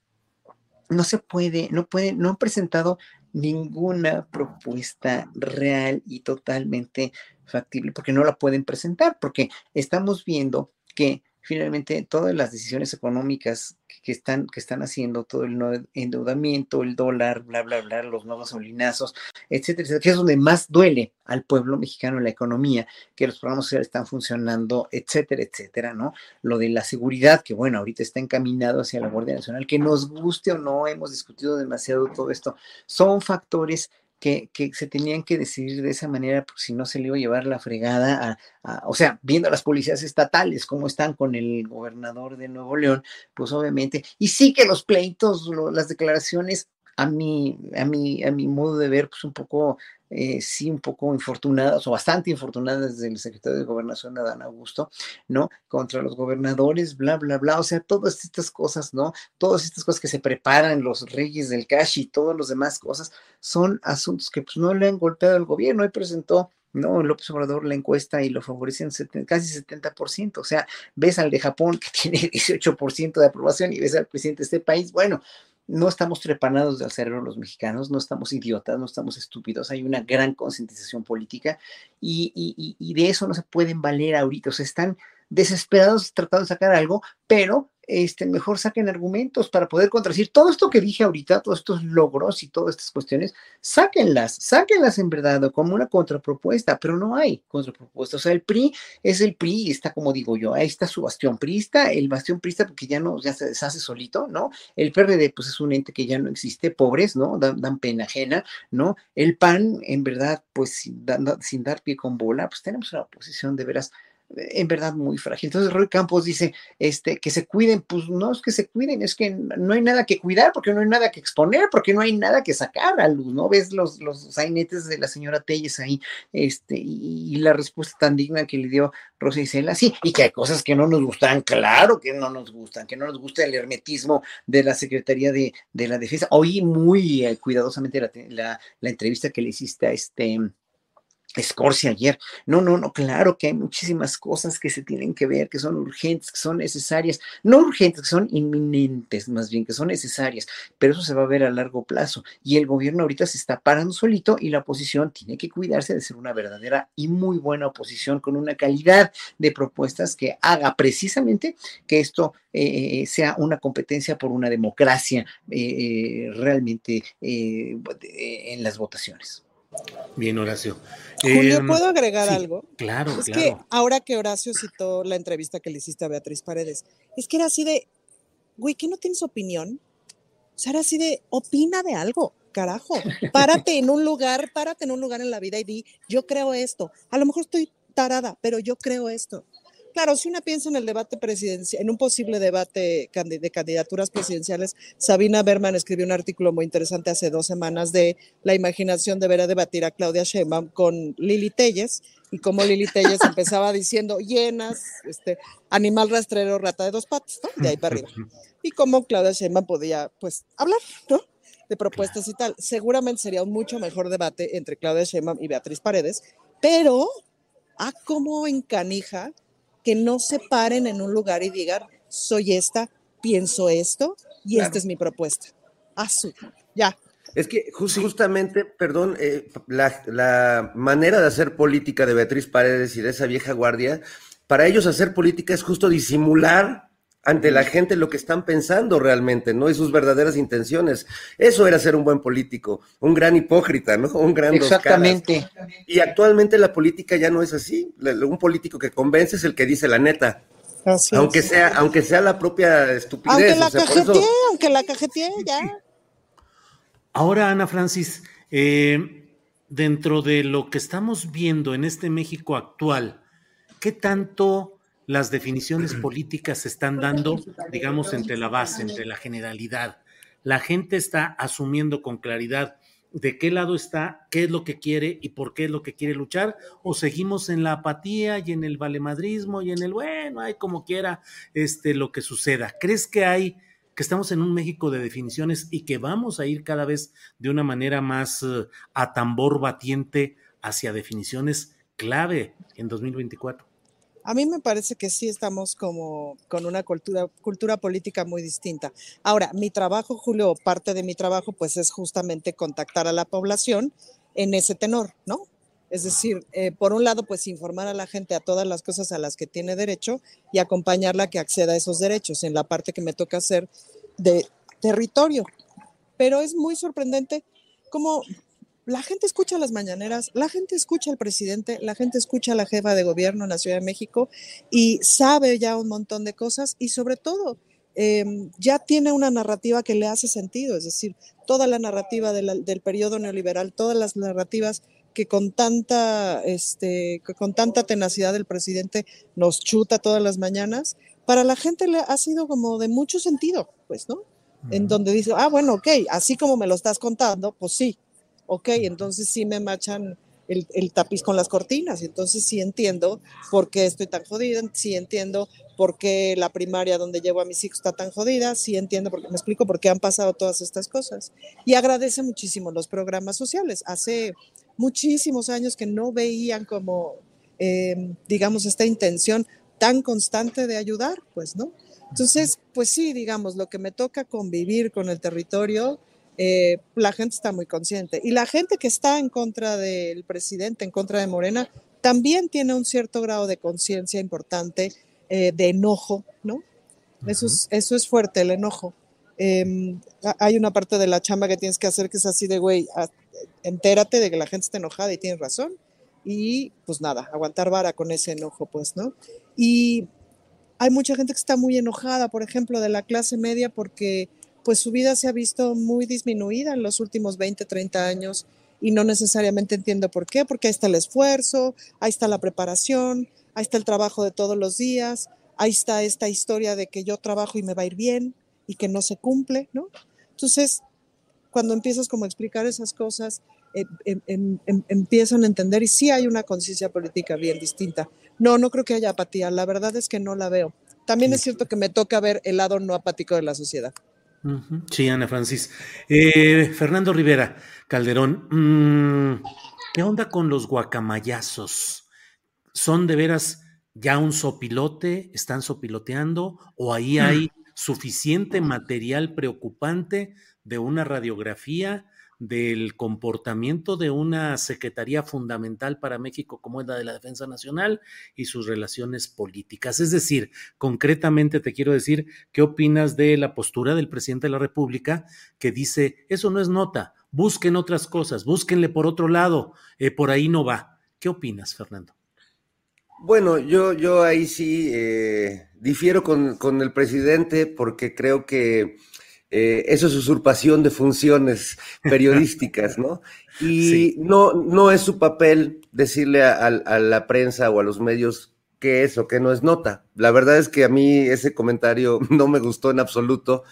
[SPEAKER 4] No se puede, no puede, no han presentado ninguna propuesta real y totalmente factible, porque no la pueden presentar, porque estamos viendo que finalmente todas las decisiones económicas que están, que están haciendo, todo el endeudamiento, el dólar, bla, bla, bla, los nuevos solinazos, etcétera, etcétera, que es donde más duele al pueblo mexicano la economía, que los programas sociales están funcionando, etcétera, etcétera, ¿no? Lo de la seguridad, que bueno, ahorita está encaminado hacia la Guardia Nacional, que nos guste o no, hemos discutido demasiado todo esto, son factores que, se tenían que decidir de esa manera, porque si no se le iba a llevar la fregada a, o sea, viendo a las policías estatales cómo están con el gobernador de Nuevo León, pues obviamente, y sí que los pleitos, las declaraciones a mi, a mi, a mi modo de ver, pues un poco, eh, sí, un poco infortunadas o bastante infortunadas del secretario de Gobernación, Adán Augusto, ¿no? Contra los gobernadores, bla, bla, bla. O sea, todas estas cosas, ¿no? Todas estas cosas que se preparan los reyes del cash y todos los demás cosas son asuntos que pues no le han golpeado al gobierno. y presentó no, López Obrador la encuesta y lo favorecen casi 70%. O sea, ves al de Japón que *laughs* tiene 18% de aprobación y ves al presidente de este país, bueno, no estamos trepanados del cerebro los mexicanos, no estamos idiotas, no estamos estúpidos, hay una gran concientización política y, y, y, de eso no se pueden valer ahorita, o sea, están desesperados tratando de sacar algo, pero este, mejor saquen argumentos para poder contradecir todo esto que dije ahorita, todos estos logros y todas estas cuestiones, sáquenlas, sáquenlas en verdad como una contrapropuesta, pero no hay contrapropuesta. O sea, el PRI es el PRI, está como digo yo, ahí está su bastión priista, el bastión priista porque ya no, ya se deshace solito, ¿no? El PRD pues es un ente que ya no existe, pobres, ¿no? Dan, pena ajena, ¿no? El PAN, en verdad, pues sin, sin dar pie con bola, pues tenemos una oposición de veras en verdad muy frágil. Entonces Roy Campos dice este, que se cuiden, pues no es que se cuiden, es que no hay nada que cuidar, porque no hay nada que exponer, porque no hay nada que sacar a luz, ¿no? Ves los, los sainetes de la señora Telles ahí, este, y, la respuesta tan digna que le dio Rosa Isela, sí, y que hay cosas que no nos gustan, claro que no nos gustan, que no nos gusta el hermetismo de la Secretaría de, de la Defensa. Oí muy eh, cuidadosamente la, la, la entrevista que le hiciste a este Escorcia ayer. No, no, no, claro que hay muchísimas cosas que se tienen que ver, que son urgentes, que son necesarias, no urgentes, que son inminentes, más bien, que son necesarias, pero eso se va a ver a largo plazo. Y el gobierno ahorita se está parando solito y la oposición tiene que cuidarse de ser una verdadera y muy buena oposición con una calidad de propuestas que haga precisamente que esto eh, sea una competencia por una democracia eh, realmente eh, en las votaciones.
[SPEAKER 1] Bien, Horacio.
[SPEAKER 3] Julio, em, ¿puedo agregar algo?
[SPEAKER 1] Claro,
[SPEAKER 3] es que ahora que Horacio citó la entrevista que le hiciste a Beatriz Paredes, es que era así de, güey, ¿qué no tienes opinión? O sea, era así de, opina de algo, carajo. Párate en un lugar, párate en un lugar en la vida y di, yo creo esto. A lo mejor estoy tarada, pero yo creo esto. Claro, si una piensa en el debate presidencial, en un posible debate de candidaturas presidenciales, Sabina Berman escribió un artículo muy interesante hace dos semanas de la imaginación de ver a debatir a Claudia Sheinbaum con Lili Telles y cómo Lili Telles *laughs* empezaba diciendo llenas, este, animal rastrero, rata de dos patas, ¿no? De ahí para arriba. Y cómo Claudia Sheinbaum podía, pues, hablar, ¿no? De propuestas y tal. Seguramente sería un mucho mejor debate entre Claudia Sheinbaum y Beatriz Paredes, pero, ah, cómo encanija que no se paren en un lugar y digan, soy esta, pienso esto y esta es mi propuesta. Azul, ya.
[SPEAKER 2] Es que justamente, perdón, eh, la, la, manera de hacer política de Beatriz Paredes y de esa vieja guardia, para ellos hacer política es justo disimular ante la gente lo que están pensando realmente, ¿no? Y sus verdaderas intenciones. Eso era ser un buen político, un gran hipócrita, ¿no? *laughs* Un gran
[SPEAKER 4] Exactamente.
[SPEAKER 2] Y actualmente la política ya no es así. Un político que convence es el que dice la neta. aunque sea, aunque sea la propia estupidez.
[SPEAKER 3] Aunque la cajetee, aunque la cajetee, ya.
[SPEAKER 1] Ahora, Ana Francis, eh, dentro de lo que estamos viendo en este México actual, ¿qué tanto las definiciones políticas se están dando, digamos, entre la base, entre la generalidad. La gente está asumiendo con claridad de qué lado está, qué es lo que quiere y por qué es lo que quiere luchar, o seguimos en la apatía y en el valemadrismo y en el bueno, hay como quiera este lo que suceda. ¿Crees que hay que estamos en un México de definiciones y que vamos a ir cada vez de una manera más eh, a tambor batiente hacia definiciones clave en 2024?
[SPEAKER 3] A mí me parece que sí estamos como con una cultura, política muy distinta. Ahora, mi trabajo, Julio, parte de mi trabajo, pues es justamente contactar a la población en ese tenor, ¿no? Es decir, eh, por un lado, pues informar a la gente a todas las cosas a las que tiene derecho y acompañarla a que acceda a esos derechos en la parte que me toca hacer de territorio. Pero es muy sorprendente cómo la gente escucha las mañaneras, la gente escucha al presidente, la gente escucha a la jefa de gobierno en la Ciudad de México y sabe ya un montón de cosas y sobre todo em, ya tiene una narrativa que le hace sentido, es decir, toda la narrativa del periodo neoliberal, todas las narrativas que con tanta, este, con tanta tenacidad el presidente nos chuta todas las mañanas, para la gente le ha sido como de mucho sentido, pues, ¿no? En donde dice, ah, bueno, ok, así como me lo estás contando, pues sí, ok, entonces sí me machan el, tapiz con las cortinas, entonces sí entiendo por qué estoy tan jodida, sí entiendo por qué la primaria donde llevo a mis hijos está tan jodida, sí entiendo, porque me explico por qué han pasado todas estas cosas. Y agradece muchísimo los programas sociales. Hace muchísimos años que no veían como, em, digamos, esta intención tan constante de ayudar, pues, ¿no? Entonces, pues sí, digamos, lo que me toca convivir con el territorio, eh, la gente está muy consciente. Y la gente que está en contra del presidente, en contra de Morena, también tiene un cierto grado de conciencia importante, eh, de enojo, ¿no? eso, es, eso es fuerte, el enojo. Em, hay una parte de la chamba que tienes que hacer que es así de, güey, entérate de que la gente está enojada y tiene razón. Y pues nada, aguantar vara con ese enojo, pues, ¿no? Y hay mucha gente que está muy enojada, por ejemplo, de la clase media porque pues su vida se ha visto muy disminuida en los últimos 20, 30 años y no necesariamente entiendo por qué, porque ahí está el esfuerzo, ahí está la preparación, ahí está el trabajo de todos los días, ahí está esta historia de que yo trabajo y me va a ir bien y que no se cumple, ¿no? Entonces, cuando empiezas como a explicar esas cosas, eh, em, em, em, empiezan a entender y sí hay una conciencia política bien distinta. No, no creo que haya apatía, la verdad es que no la veo. También es cierto que me toca ver el lado no apático de la sociedad.
[SPEAKER 1] Sí, Ana Francis. Eh, Fernando Rivera Calderón, mm, ¿qué onda con los guacamayazos? ¿Son de veras ya un sopilote? ¿Están sopiloteando? ¿O ahí hay suficiente material preocupante de una radiografía del comportamiento de una Secretaría fundamental para México como es la de la Defensa Nacional y sus relaciones políticas. Es decir, concretamente te quiero decir, ¿qué opinas de la postura del presidente de la República que dice, eso no es nota, busquen otras cosas, búsquenle por otro lado, eh, por ahí no va? ¿Qué opinas, Fernando?
[SPEAKER 2] Bueno, yo, yo ahí sí eh, difiero con, con el presidente porque creo que eh, eso es usurpación de funciones periodísticas, ¿no? *laughs* Y no, no es su papel decirle a, la prensa o a los medios qué es o qué no es nota. La verdad es que a mí ese comentario *laughs* no me gustó en absoluto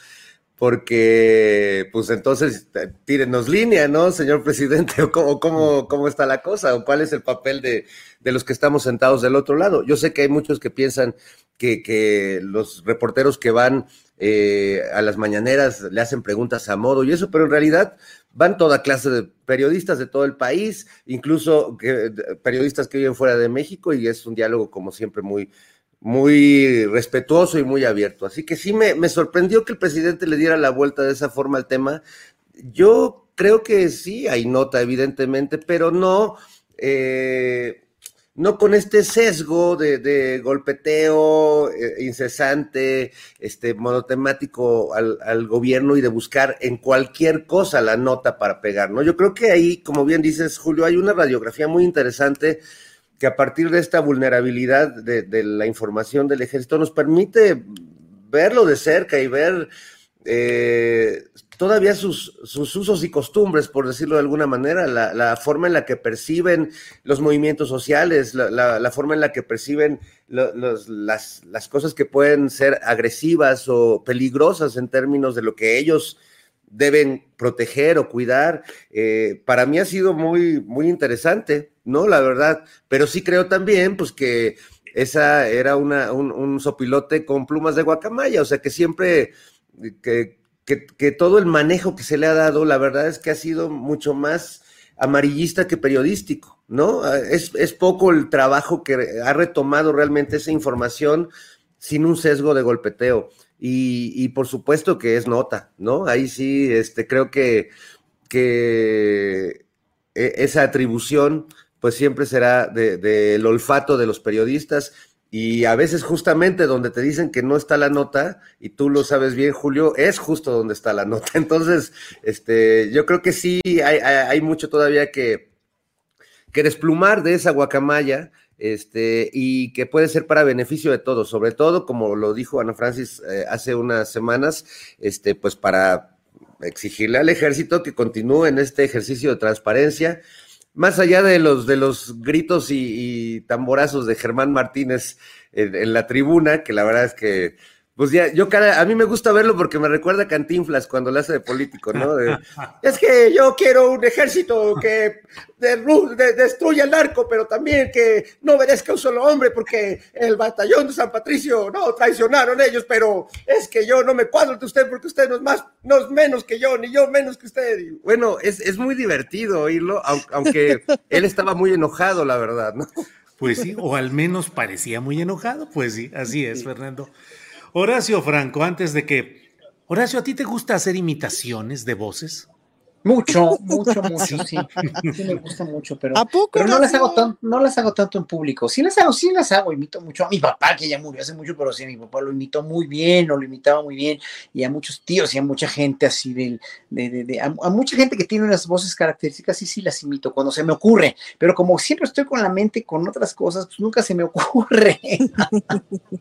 [SPEAKER 2] porque pues entonces tírenos línea, ¿no, señor presidente? *laughs* ¿O cómo, cómo, está la cosa? ¿O cuál es el papel de, de, los que estamos sentados del otro lado? Yo sé que hay muchos que piensan que, los reporteros que van eh, a las mañaneras le hacen preguntas a modo y eso, pero en realidad van toda clase de periodistas de todo el país, incluso periodistas que viven fuera de México y es un diálogo como siempre muy, muy respetuoso y muy abierto. Así que sí me, me sorprendió que el presidente le diera la vuelta de esa forma al tema. Yo creo que sí hay nota, evidentemente, pero no... Eh, no con este sesgo de, golpeteo eh, incesante, este monotemático al, al, gobierno y de buscar en cualquier cosa la nota para pegar, ¿no? Yo creo que ahí, como bien dices, Julio, hay una radiografía muy interesante que a partir de esta vulnerabilidad de, de la información del ejército nos permite verlo de cerca y ver eh, todavía sus, sus, usos y costumbres, por decirlo de alguna manera, la, forma en la que perciben los movimientos sociales, la, forma en la que perciben las, las, cosas que pueden ser agresivas o peligrosas en términos de lo que ellos deben proteger o cuidar. Eh, para mí ha sido muy, muy interesante, ¿no? La verdad, pero sí creo también, pues que esa era una, un, un sopilote con plumas de guacamaya, o sea que siempre que, que, todo el manejo que se le ha dado, la verdad es que ha sido mucho más amarillista que periodístico, ¿no? Ah, es, es poco el trabajo que ha retomado realmente esa información sin un sesgo de golpeteo. Y, y, por supuesto que es nota, ¿no? Ahí sí, este, creo que, que e, esa atribución, pues siempre será del de, olfato de los periodistas y a veces justamente donde te dicen que no está la nota, y tú lo sabes bien, Julio, es justo donde está la nota. *laughs* Entonces, este, yo creo que sí hay, hay, mucho todavía que, que desplumar de esa guacamaya, este, y que puede ser para beneficio de todos, sobre todo, como lo dijo Ana Francis eh, hace unas semanas, este, pues para exigirle al ejército que continúe en este ejercicio de transparencia, más allá de los, de los gritos y, tamborazos de Germán Martínez en, la tribuna, que la verdad es que, pues ya, yo cara, a mí me gusta verlo porque me recuerda a Cantinflas cuando le hace de político, ¿no? *laughs* es que yo quiero un ejército que destruya el narco, pero también que no obedezca a un solo hombre, porque el batallón de San Patricio, no, traicionaron ellos, pero es que yo no me cuadro de usted porque usted no es más, no es menos que yo, ni yo menos que usted. bueno, es, es muy divertido oírlo, aunque *laughs* él estaba muy enojado, la verdad, ¿no?
[SPEAKER 1] Pues sí, o al menos parecía muy enojado, pues sí, así es, Fernando. Horacio Franco, antes de que... Horacio, ¿a ti te gusta hacer imitaciones de voces?
[SPEAKER 4] Mucho, *laughs* mucho, mucho, sí. Sí me gusta mucho, pero, pero no, las hago tan, no las hago tanto en público. Sí las hago, sí las hago, imito mucho a mi papá, que ya murió hace mucho, pero sí, mi papá lo imitó muy bien, o lo imitaba muy bien, y a muchos tíos y a mucha gente así, de, de, de, a, mucha gente que tiene unas voces características, sí, sí las imito cuando se me ocurre, pero como siempre estoy con la mente con otras cosas, pues nunca se me ocurre.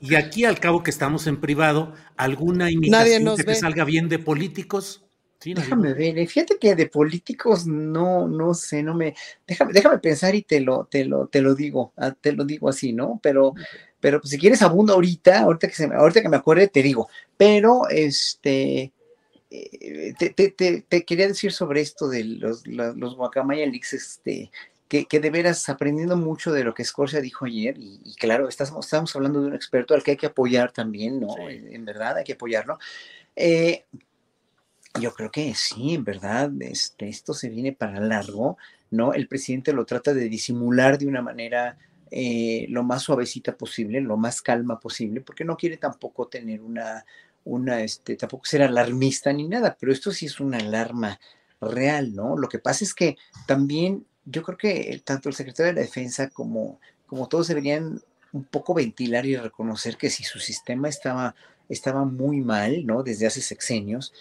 [SPEAKER 1] y aquí, al cabo que estamos en privado, ¿alguna imitación que te salga bien de políticos?
[SPEAKER 4] Déjame ver, eh, fíjate que de políticos no, no sé, no me, déjame, déjame pensar y te lo, te lo, te lo digo, ah, te lo digo así, ¿no? Pero, pero pues, si quieres abundo ahorita, ahorita que, se me, ahorita que me acuerde te digo, pero este, eh, te, quería decir sobre esto de los, los, Guacamaya Leaks, este, que, que, de veras aprendiendo mucho de lo que Scorsia dijo ayer, y, claro, estamos, estamos hablando de un experto al que hay que apoyar también, ¿no? En, verdad hay que apoyarlo. Eh, yo creo que sí, en verdad, este, esto se viene para largo. ¿no? El presidente lo trata de disimular de una manera eh, lo más suavecita posible, lo más calma posible, porque no quiere tampoco tener una, una, este, tampoco ser alarmista ni nada, pero esto sí es una alarma real, ¿no? Lo que pasa es que también yo creo que tanto el secretario de la Defensa como, como todos deberían un poco ventilar y reconocer que si su sistema estaba, estaba muy mal, ¿no? Desde hace sexenios,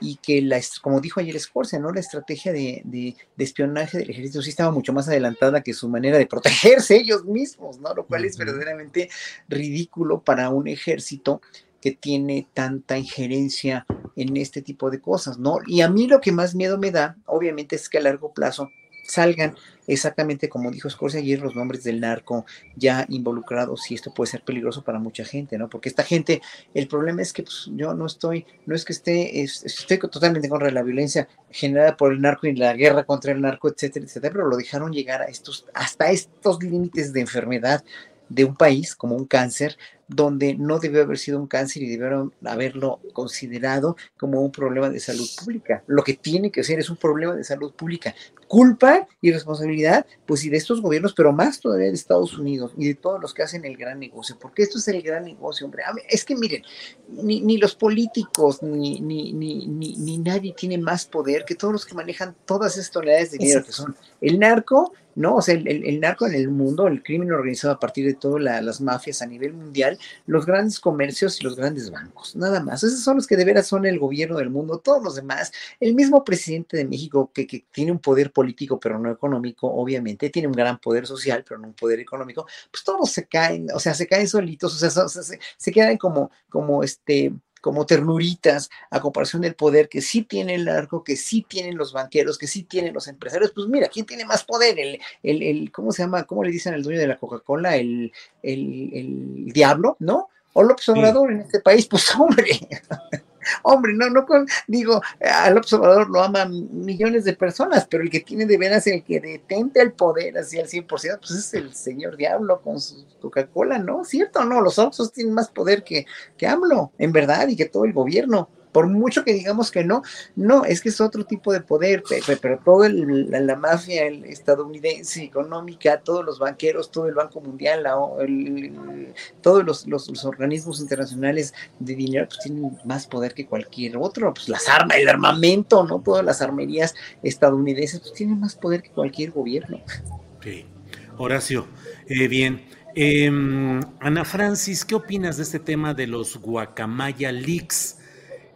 [SPEAKER 4] y que, la, como dijo ayer Escorcia, ¿no? La estrategia de, de, espionaje del ejército sí estaba mucho más adelantada que su manera de protegerse ellos mismos, ¿no? Lo cual es verdaderamente ridículo para un ejército que tiene tanta injerencia en este tipo de cosas, ¿no? Y a mí lo que más miedo me da, obviamente, es que a largo plazo salgan exactamente como dijo Scorsese ayer los nombres del narco ya involucrados y esto puede ser peligroso para mucha gente, ¿no? Porque esta gente, el problema es que pues, yo no estoy, no es que esté, estoy totalmente contra la violencia generada por el narco y la guerra contra el narco, etcétera, etcétera, pero lo dejaron llegar a estos, hasta estos límites de enfermedad de un país como un cáncer, donde no debió haber sido un cáncer y debieron haberlo considerado como un problema de salud pública. Lo que tiene que ser es un problema de salud pública. Culpa y responsabilidad, pues y de estos gobiernos, pero más todavía de Estados Unidos y de todos los que hacen el gran negocio, porque esto es el gran negocio, hombre. Es que miren, ni, ni los políticos, ni, ni, ni, ni, nadie tiene más poder que todos los que manejan todas estas toneladas de dinero, que son el narco, ¿no? O sea, el, el, narco en el mundo, el crimen organizado a partir de todas las mafias a nivel mundial, los grandes comercios y los grandes bancos, nada más. Esos son los que de veras son el gobierno del mundo, todos los demás. El mismo presidente de México, que, que tiene un poder político, pero no económico, obviamente, tiene un gran poder social, pero no un poder económico, pues todos se caen, o sea, se caen solitos, o sea, se, se quedan como, como este, como ternuritas a comparación del poder que sí tiene el arco, que sí tienen los banqueros, que sí tienen los empresarios. Pues mira, ¿quién tiene más poder? El, el, el ¿cómo se llama? ¿Cómo le dicen al dueño de la Coca-Cola? El, el, el diablo, ¿no? O López Obrador en este país, pues *laughs* hombre. Hombre, no, no con, digo, al observador lo aman millones de personas, pero el que tiene de veras el que detente el poder así al 100%, pues es el señor Diablo con su Coca-Cola, ¿no? ¿Cierto no? Los Oxos tienen más poder que, que AMLO, en verdad, y que todo el gobierno por mucho que digamos que no, no, es que es otro tipo de poder, pero, todo la, mafia estadounidense económica, todos los banqueros, todo el Banco Mundial, todos los, organismos internacionales de dinero, pues tienen más poder que cualquier otro, pues las armas, el armamento, ¿no? Todas las armerías estadounidenses, pues tienen más poder que cualquier gobierno.
[SPEAKER 1] Sí. Horacio, eh, bien. Em, Ana Francis, ¿qué opinas de este tema de los guacamaya leaks?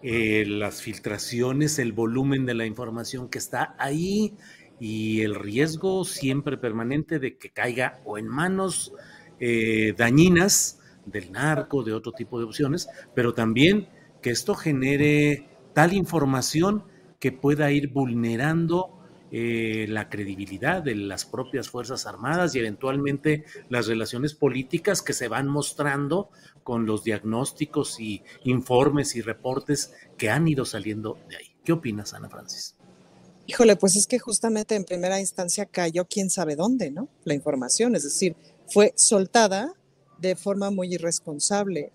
[SPEAKER 1] Eh, las filtraciones, el volumen de la información que está ahí y el riesgo siempre permanente de que caiga o en manos eh, dañinas del narco, de otro tipo de opciones, pero también que esto genere tal información que pueda ir vulnerando eh, la credibilidad de las propias Fuerzas Armadas y eventualmente las relaciones políticas que se van mostrando con los diagnósticos y informes y reportes que han ido saliendo de ahí. ¿Qué opinas, Ana Francis?
[SPEAKER 3] Híjole, pues es que justamente en primera instancia cayó quién sabe dónde, ¿no? La información, es decir, fue soltada de forma muy irresponsable.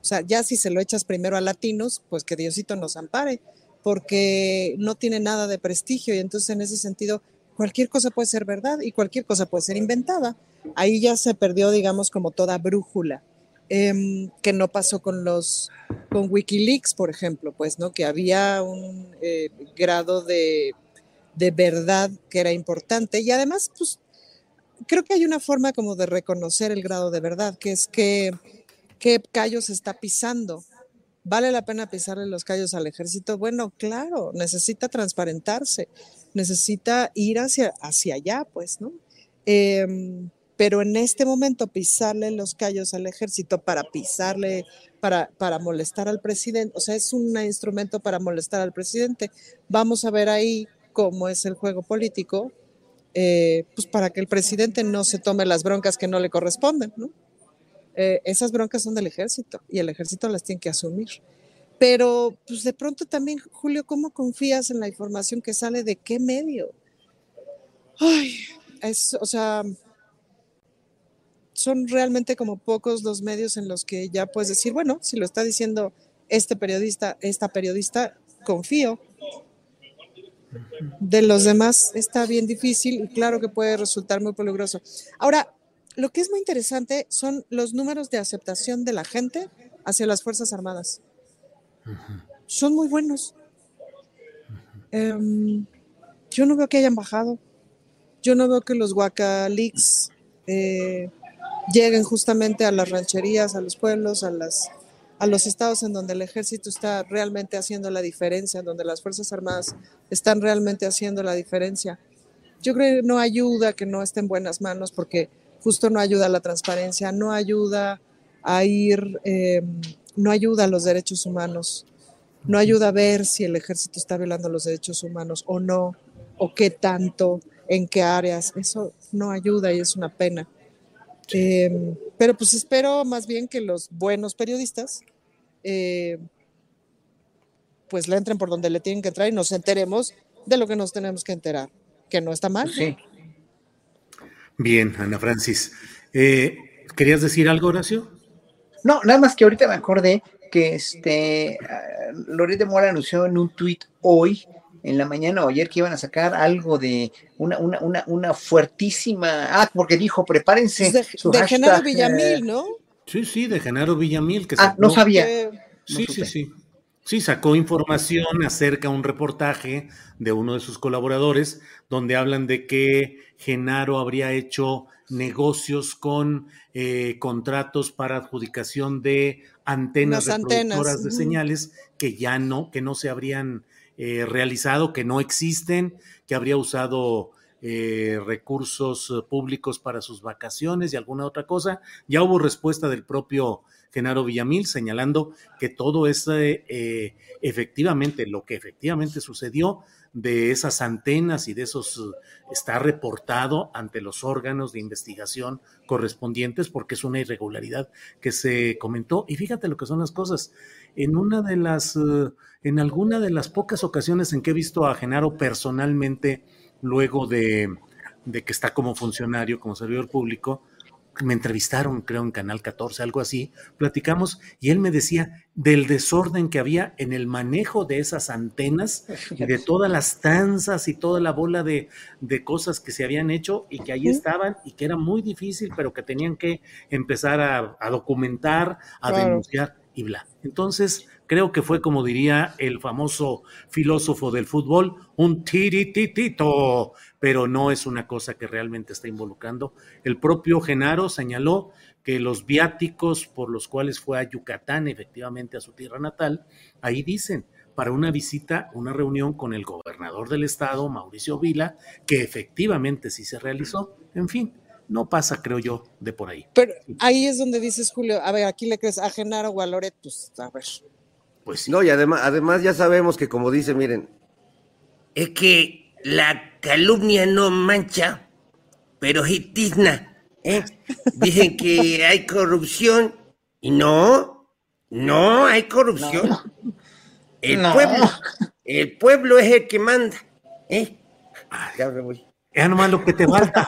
[SPEAKER 3] O sea, ya si se lo echas primero a latinos, pues que Diosito nos ampare porque no tiene nada de prestigio y entonces en ese sentido cualquier cosa puede ser verdad y cualquier cosa puede ser inventada. Ahí ya se perdió, digamos, como toda brújula, em, que no pasó con los, con Wikileaks, por ejemplo, pues, ¿no? Que había un eh, grado de, de verdad que era importante y además, pues, creo que hay una forma como de reconocer el grado de verdad, que es que qué callo se está pisando ¿Vale la pena pisarle los callos al ejército? Bueno, claro, necesita transparentarse, necesita ir hacia, hacia allá, pues, ¿no? Em, pero en este momento pisarle los callos al ejército para pisarle, para, para molestar al presidente, o sea, es un instrumento para molestar al presidente. Vamos a ver ahí cómo es el juego político, eh, pues para que el presidente no se tome las broncas que no le corresponden. Eh, esas broncas son del ejército y el ejército las tiene que asumir. Pero, pues de pronto también, Julio, ¿cómo confías en la información que sale de qué medio? Ay, es, o sea, son realmente como pocos los medios en los que ya puedes decir, bueno, si lo está diciendo este periodista, esta periodista, confío. De los demás está bien difícil y claro que puede resultar muy peligroso. Ahora, lo que es muy interesante son los números de aceptación de la gente hacia las Fuerzas Armadas. Son muy buenos. Em, yo no veo que hayan bajado. Yo no veo que los Leaks eh, lleguen justamente a las rancherías, a los pueblos, a, las, a los estados en donde el ejército está realmente haciendo la diferencia, donde las Fuerzas Armadas están realmente haciendo la diferencia. Yo creo que no ayuda que no esté en buenas manos porque justo no ayuda a la transparencia, no ayuda a ir, em, no ayuda a los derechos humanos, no ayuda a ver si el ejército está violando los derechos humanos o no, o qué tanto en qué áreas. Eso no ayuda y es una pena. Em, pero pues espero más bien que los buenos periodistas eh, pues le entren por donde le tienen que entrar y nos enteremos de lo que nos tenemos que enterar, que no está mal.
[SPEAKER 4] Sí.
[SPEAKER 1] Bien, Ana Francis. Eh, ¿Querías decir algo, Horacio?
[SPEAKER 4] No, nada más que ahorita me acordé que este uh, de Mora anunció en un tuit hoy en la mañana o ayer que iban a sacar algo de una, una, una, una fuertísima. Ah, porque dijo, prepárense.
[SPEAKER 3] De, de Genaro Villamil, ¿no?
[SPEAKER 1] Sí, sí, de Genaro Villamil. Que
[SPEAKER 4] ah, no sabía.
[SPEAKER 1] Sí, sí, sí. Sí, sacó información acerca de un reportaje de uno de sus colaboradores donde hablan de que Genaro habría hecho negocios con eh, contratos para adjudicación de antenas reproductoras de señales que ya no, que no se habrían eh, realizado, que no existen, que habría usado eh, recursos eh, públicos para sus vacaciones y alguna otra cosa. Ya hubo respuesta del propio Genaro Villamil señalando que todo es efectivamente, lo que efectivamente sucedió de esas antenas y de esos está reportado ante los órganos de investigación correspondientes porque es una irregularidad que se comentó. Y fíjate lo que son las cosas en una de las, eh, en alguna de las pocas ocasiones en que he visto a Genaro personalmente, luego de, de que está como funcionario, como servidor público, me entrevistaron, creo, en Canal 14, algo así, platicamos y él me decía del desorden que había en el manejo de esas antenas y de todas las tanzas y toda la bola de, de cosas que se habían hecho y que ahí estaban y que era muy difícil, pero que tenían que empezar a, documentar, a denunciar y bla. Entonces, creo que fue como diría el famoso filósofo del fútbol, un tirititito, pero no es una cosa que realmente está involucrando. El propio Genaro señaló que los viáticos por los cuales fue a Yucatán, efectivamente a su tierra natal, ahí dicen, para una visita, una reunión con el gobernador del estado, Mauricio Vila, que efectivamente sí se realizó. En fin, no pasa, creo yo, de por ahí.
[SPEAKER 3] Pero ahí es donde dices, Julio, a ver, aquí le crees a Genaro o a Loret, pues a ver.
[SPEAKER 2] Pues sí. No, y además, además ya sabemos que como dice, miren,
[SPEAKER 5] es que la calumnia no mancha, pero hitizna, ¿eh? *laughs* Dicen que hay corrupción y no, no hay corrupción. El pueblo, el pueblo es el que manda, ¿eh?
[SPEAKER 1] ya me voy. Es nomás lo que te falta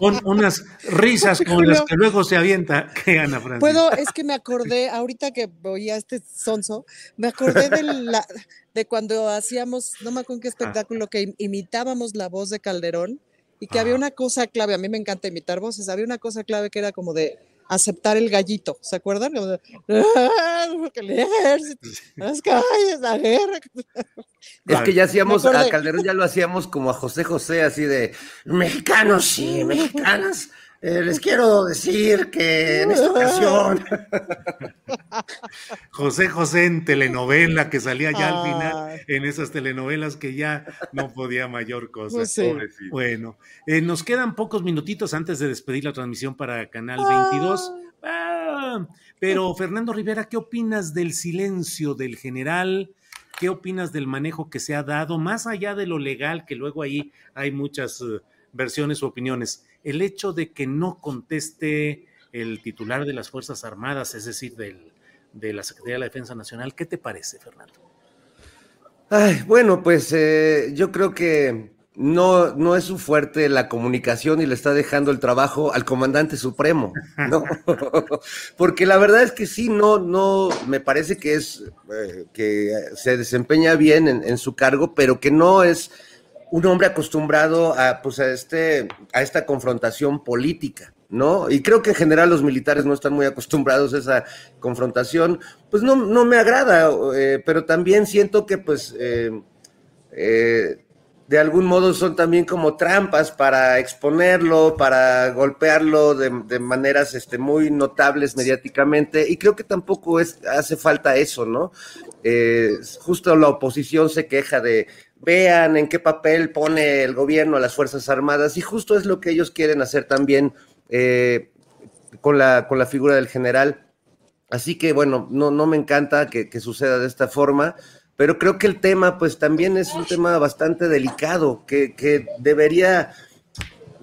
[SPEAKER 1] son, unas risas con las que luego se avienta. ¿Qué, Ana Francis?
[SPEAKER 3] Puedo, es que me acordé, ahorita que voy a este sonso, me acordé de, la, de cuando hacíamos, no me acuerdo qué espectáculo, que imitábamos la voz de Calderón y que había una cosa clave, a mí me encanta imitar voces, había una cosa clave que era como de aceptar el gallito, ¿se acuerdan? Las calles, la guerra.
[SPEAKER 2] Es que ya hacíamos, a Calderón ya lo hacíamos como a José José, así de
[SPEAKER 5] mexicanos y mexicanas. Eh, les quiero decir que en esta ocasión. *laughs*
[SPEAKER 1] José José en telenovela que salía ya al final, en esas telenovelas que ya no podía mayor cosa. Pues bueno, eh, nos quedan pocos minutitos antes de despedir la transmisión para Canal 22. Ah, pero Fernando Rivera, ¿qué opinas del silencio del general? ¿Qué opinas del manejo que se ha dado, más allá de lo legal, que luego ahí hay muchas eh, versiones u opiniones? El hecho de que no conteste el titular de las Fuerzas Armadas, es decir, de la Secretaría de la Defensa Nacional, ¿qué te parece, Fernando?
[SPEAKER 2] Ay, bueno, pues eh, yo creo que no, no es su fuerte la comunicación y le está dejando el trabajo al comandante supremo, ¿no? *laughs* Porque la verdad es que sí, no, no, me parece que es, eh, que se desempeña bien en, su cargo, pero que no es un hombre acostumbrado a, pues, a, este, a esta confrontación política, ¿no? Y creo que en general los militares no están muy acostumbrados a esa confrontación, pues no, no me agrada, eh, pero también siento que pues eh, eh, de algún modo son también como trampas para exponerlo, para golpearlo de, maneras este, muy notables mediáticamente, y creo que tampoco es, hace falta eso, ¿no? justo la oposición se queja de vean en qué papel pone el gobierno a las Fuerzas Armadas, y justo es lo que ellos quieren hacer también eh, con, la, con la figura del general. Así que bueno, no, no me encanta que, que, suceda de esta forma, pero creo que el tema pues también es un tema bastante delicado, que, que debería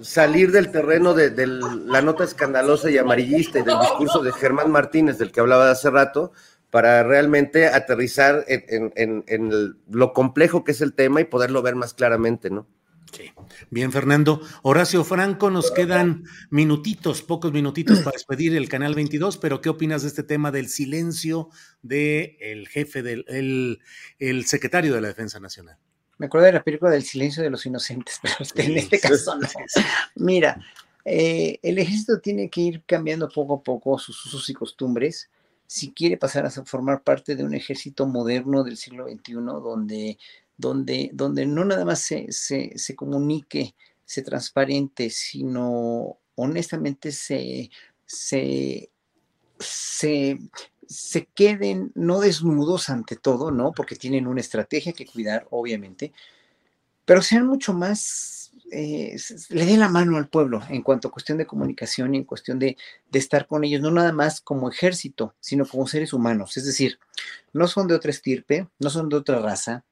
[SPEAKER 2] salir del terreno de, de, la nota escandalosa y amarillista y del discurso de Germán Martínez, del que hablaba hace rato, para realmente aterrizar en, en, en, lo complejo que es el tema y poderlo ver más claramente, ¿no?
[SPEAKER 1] Sí. Bien, Fernando. Horacio Franco, nos quedan minutitos, pocos minutitos para despedir el canal 22, pero ¿qué opinas de este tema del silencio del el jefe del el, el secretario de la Defensa Nacional?
[SPEAKER 4] Me acuerdo de la película del silencio de los inocentes, *laughs* pero sí, en este caso no. Mira, eh, el ejército tiene que ir cambiando poco a poco sus usos y costumbres si quiere pasar a formar parte de un ejército moderno del siglo XXI donde, donde, donde no nada más se, se, se comunique, se transparente, sino honestamente se, se, se, se queden no desnudos ante todo, ¿no? Porque tienen una estrategia que cuidar, obviamente, pero sean mucho más eh, le dé la mano al pueblo en cuanto a cuestión de comunicación y en cuestión de, de, estar con ellos, no nada más como ejército, sino como seres humanos. Es decir, no son de otra estirpe, no son de otra raza,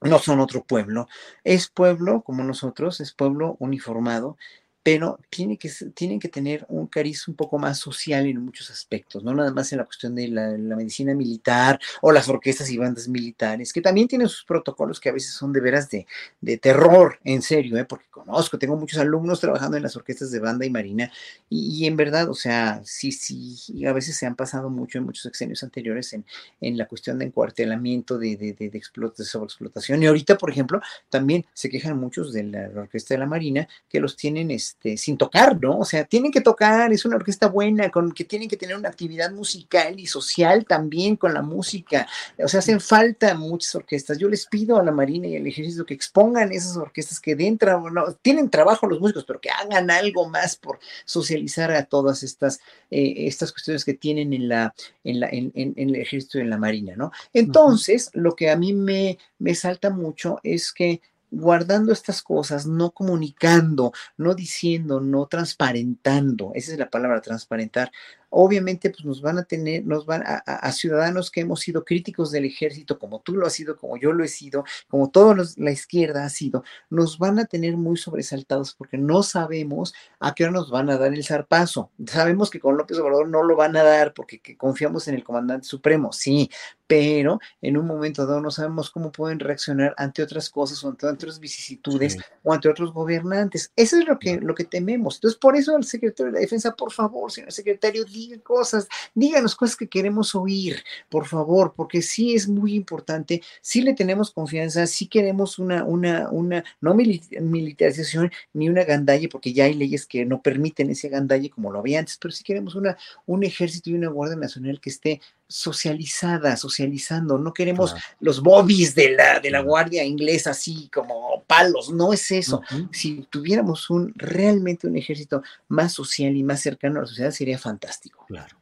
[SPEAKER 4] no son otro pueblo. Es pueblo como nosotros, es pueblo uniformado pero tiene que, tienen que tener un cariz un poco más social en muchos aspectos, no nada más en la cuestión de la, la, medicina militar o las orquestas y bandas militares, que también tienen sus protocolos que a veces son de veras de, de terror, en serio, ¿eh? porque conozco, tengo muchos alumnos trabajando en las orquestas de banda y marina, y, y en verdad, o sea, sí, sí, a veces se han pasado mucho en muchos exenios anteriores en, en la cuestión de encuartelamiento, de, de, de, de, explot de sobreexplotación, y ahorita, por ejemplo, también se quejan muchos de la, la orquesta de la marina que los tienen... este, sin tocar, ¿no? O sea, tienen que tocar, es una orquesta buena, con que tienen que tener una actividad musical y social también con la música. O sea, hacen falta muchas orquestas. Yo les pido a la Marina y al Ejército que expongan esas orquestas que dentro, no, tienen trabajo los músicos, pero que hagan algo más por socializar a todas estas, eh, estas cuestiones que tienen en, la, en, la, en, en, en el Ejército y en la Marina, ¿no? Entonces, uh -huh. lo que a mí me, me salta mucho es que guardando estas cosas, no comunicando, no diciendo, no transparentando, esa es la palabra, transparentar, obviamente pues nos van a tener, nos van a, ciudadanos que hemos sido críticos del ejército, como tú lo has sido, como yo lo he sido, como toda la izquierda ha sido, nos van a tener muy sobresaltados porque no sabemos a qué hora nos van a dar el zarpazo. Sabemos que con López Obrador no lo van a dar porque confiamos en el comandante supremo, sí, pero en un momento dado no sabemos cómo pueden reaccionar ante otras cosas o ante otras vicisitudes sí. o ante otros gobernantes. Eso es lo que, lo que tememos. Entonces, por eso el secretario de la Defensa, por favor, señor secretario, diga cosas, díganos cosas que queremos oír, por favor, porque sí es muy importante, sí le tenemos confianza, sí queremos una, una, una, no militarización ni una gandalle, porque ya hay leyes que no permiten ese gandalle como lo había antes, pero sí queremos una, un ejército y una Guardia Nacional que esté socializada, socializando. No queremos claro. los bobbies de la, de la guardia inglesa así como palos, no es eso. Uh -huh. Si tuviéramos un realmente un ejército más social y más cercano a la sociedad, sería fantástico.
[SPEAKER 1] Claro.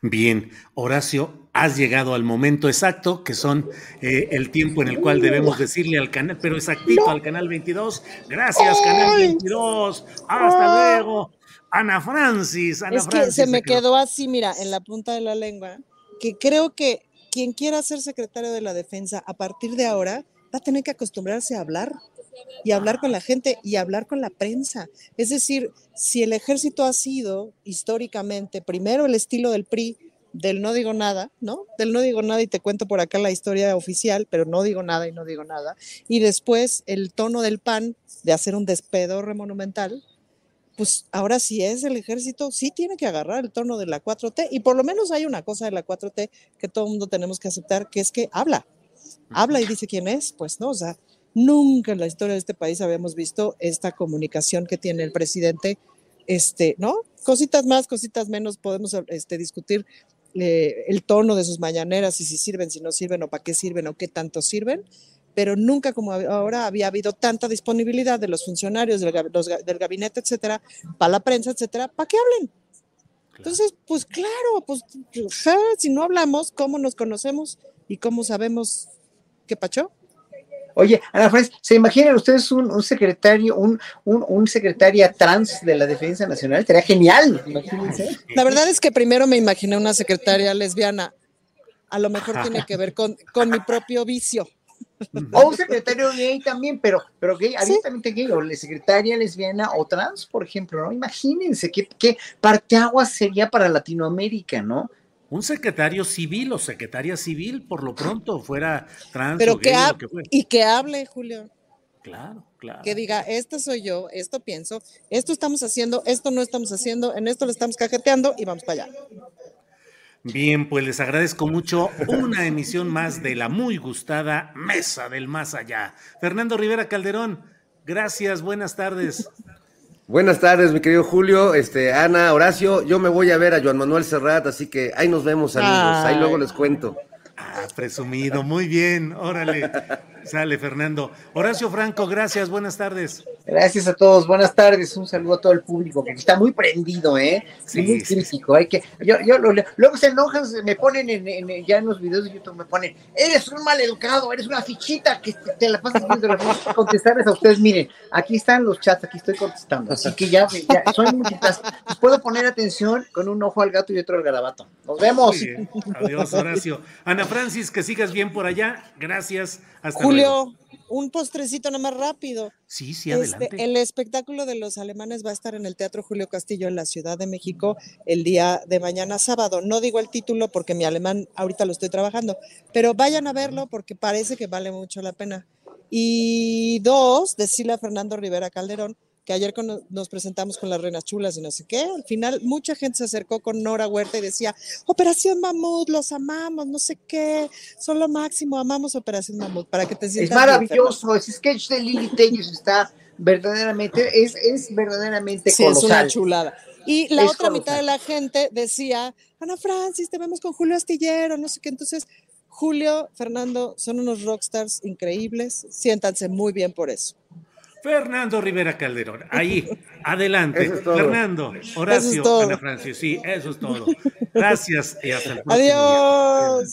[SPEAKER 1] Bien, Horacio, has llegado al momento exacto, que son eh, el tiempo en el cual debemos decirle al canal, pero exactito no. al canal 22. Gracias, ¡Ay! canal 22. Hasta luego. Ana Francis. Ana
[SPEAKER 3] es
[SPEAKER 1] Francis,
[SPEAKER 3] que se me quedó así, mira, en la punta de la lengua que creo que quien quiera ser secretario de la defensa a partir de ahora va a tener que acostumbrarse a hablar y hablar con la gente y hablar con la prensa. Es decir, si el ejército ha sido históricamente primero el estilo del PRI, del no digo nada, ¿no? Del no digo nada y te cuento por acá la historia oficial, pero no digo nada y no digo nada. Y después el tono del PAN de hacer un despedorre monumental, pues ahora sí es el ejército, sí tiene que agarrar el tono de la 4T y por lo menos hay una cosa de la 4T que todo el mundo tenemos que aceptar, que es que habla, habla y dice quién es, pues no, o sea, Nunca en la historia de este país habíamos visto esta comunicación que tiene el presidente, este, ¿no? Cositas más, cositas menos, podemos este, discutir eh, el tono de sus mañaneras y si sirven, si no sirven o para qué sirven o qué tanto sirven, pero nunca como ahora había habido tanta disponibilidad de los funcionarios del, del gabinete, etcétera, para la prensa, etcétera, para que hablen. Entonces, pues claro, pues si no hablamos, ¿cómo nos conocemos y cómo sabemos qué pacho?
[SPEAKER 4] Oye, Ana Francis, ¿se imaginan ustedes un, secretario, un, un, secretaria trans de la Defensa Nacional? Estaría genial, imagínense.
[SPEAKER 3] La verdad es que primero me imaginé una secretaria lesbiana. A lo mejor tiene que ver con, con mi propio vicio. *laughs*
[SPEAKER 4] O un *laughs* secretario gay también, pero, pero gay, abiertamente gay, o la secretaria lesbiana o trans, por ejemplo, ¿no? Imagínense qué, qué parteaguas sería para Latinoamérica, ¿no?
[SPEAKER 1] un secretario civil o secretaria civil, por lo pronto, fuera trans
[SPEAKER 3] Pero que, Y que hable, Julio.
[SPEAKER 1] Claro, claro.
[SPEAKER 3] Que diga, esto soy yo, esto pienso, esto estamos haciendo, esto no estamos haciendo, en esto lo estamos cajeteando y vamos para allá.
[SPEAKER 1] Bien, pues les agradezco mucho una emisión más de la muy gustada Mesa del Más Allá. Fernando Rivera Calderón, gracias, buenas tardes.
[SPEAKER 2] Buenas tardes, mi querido Julio, este, Ana, Horacio. Yo me voy a ver a Joan Manuel Serrat, así que ahí nos vemos, amigos. Ahí luego les cuento.
[SPEAKER 1] Ah, presumido, muy bien, órale. Sale, Fernando. Horacio Franco, gracias, buenas tardes.
[SPEAKER 4] Gracias a todos, buenas tardes. Un saludo a todo el público que está muy prendido, ¿eh? Sí, muy crítico. Hay que, yo, yo, luego se enojan, me ponen en, ya en los videos de YouTube, me ponen, eres un mal educado, eres una fichita que te, la pasas viendo contestarles a ustedes. Miren, aquí están los chats, aquí estoy contestando. Así que ya, ya soy muchas. Pues puedo poner atención con un ojo al gato y otro al garabato. Nos vemos.
[SPEAKER 1] Adiós, Horacio. Ana Francis, que sigas bien por allá. Gracias.
[SPEAKER 3] Julio, un postrecito nomás rápido.
[SPEAKER 1] Sí, sí, este, adelante.
[SPEAKER 3] el espectáculo de los alemanes va a estar en el Teatro Julio Castillo en la Ciudad de México el día de mañana sábado. No digo el título porque mi alemán ahorita lo estoy trabajando, pero vayan a verlo porque parece que vale mucho la pena. Y dos, decirle a Fernando Rivera Calderón que ayer nos presentamos con las Reinas Chulas y no sé qué, al final mucha gente se acercó con Nora Huerta y decía, Operación Mamut, los amamos, no sé qué, son lo máximo, amamos Operación Mamut, para que te sientas
[SPEAKER 4] Es maravilloso, ese sketch de Lili Telles está verdaderamente, es, es verdaderamente sí, es una
[SPEAKER 3] chulada. Y la otra mitad de la gente decía, Ana Francis, te vemos con Julio Astillero, no sé qué, entonces... Julio, Fernando, son unos rockstars increíbles, siéntanse muy bien por eso.
[SPEAKER 1] Fernando Rivera Calderón. Ahí, *laughs* adelante. Fernando, Horacio, Ana Francis. Sí, eso es todo. Gracias y hasta el próximo
[SPEAKER 3] Adiós.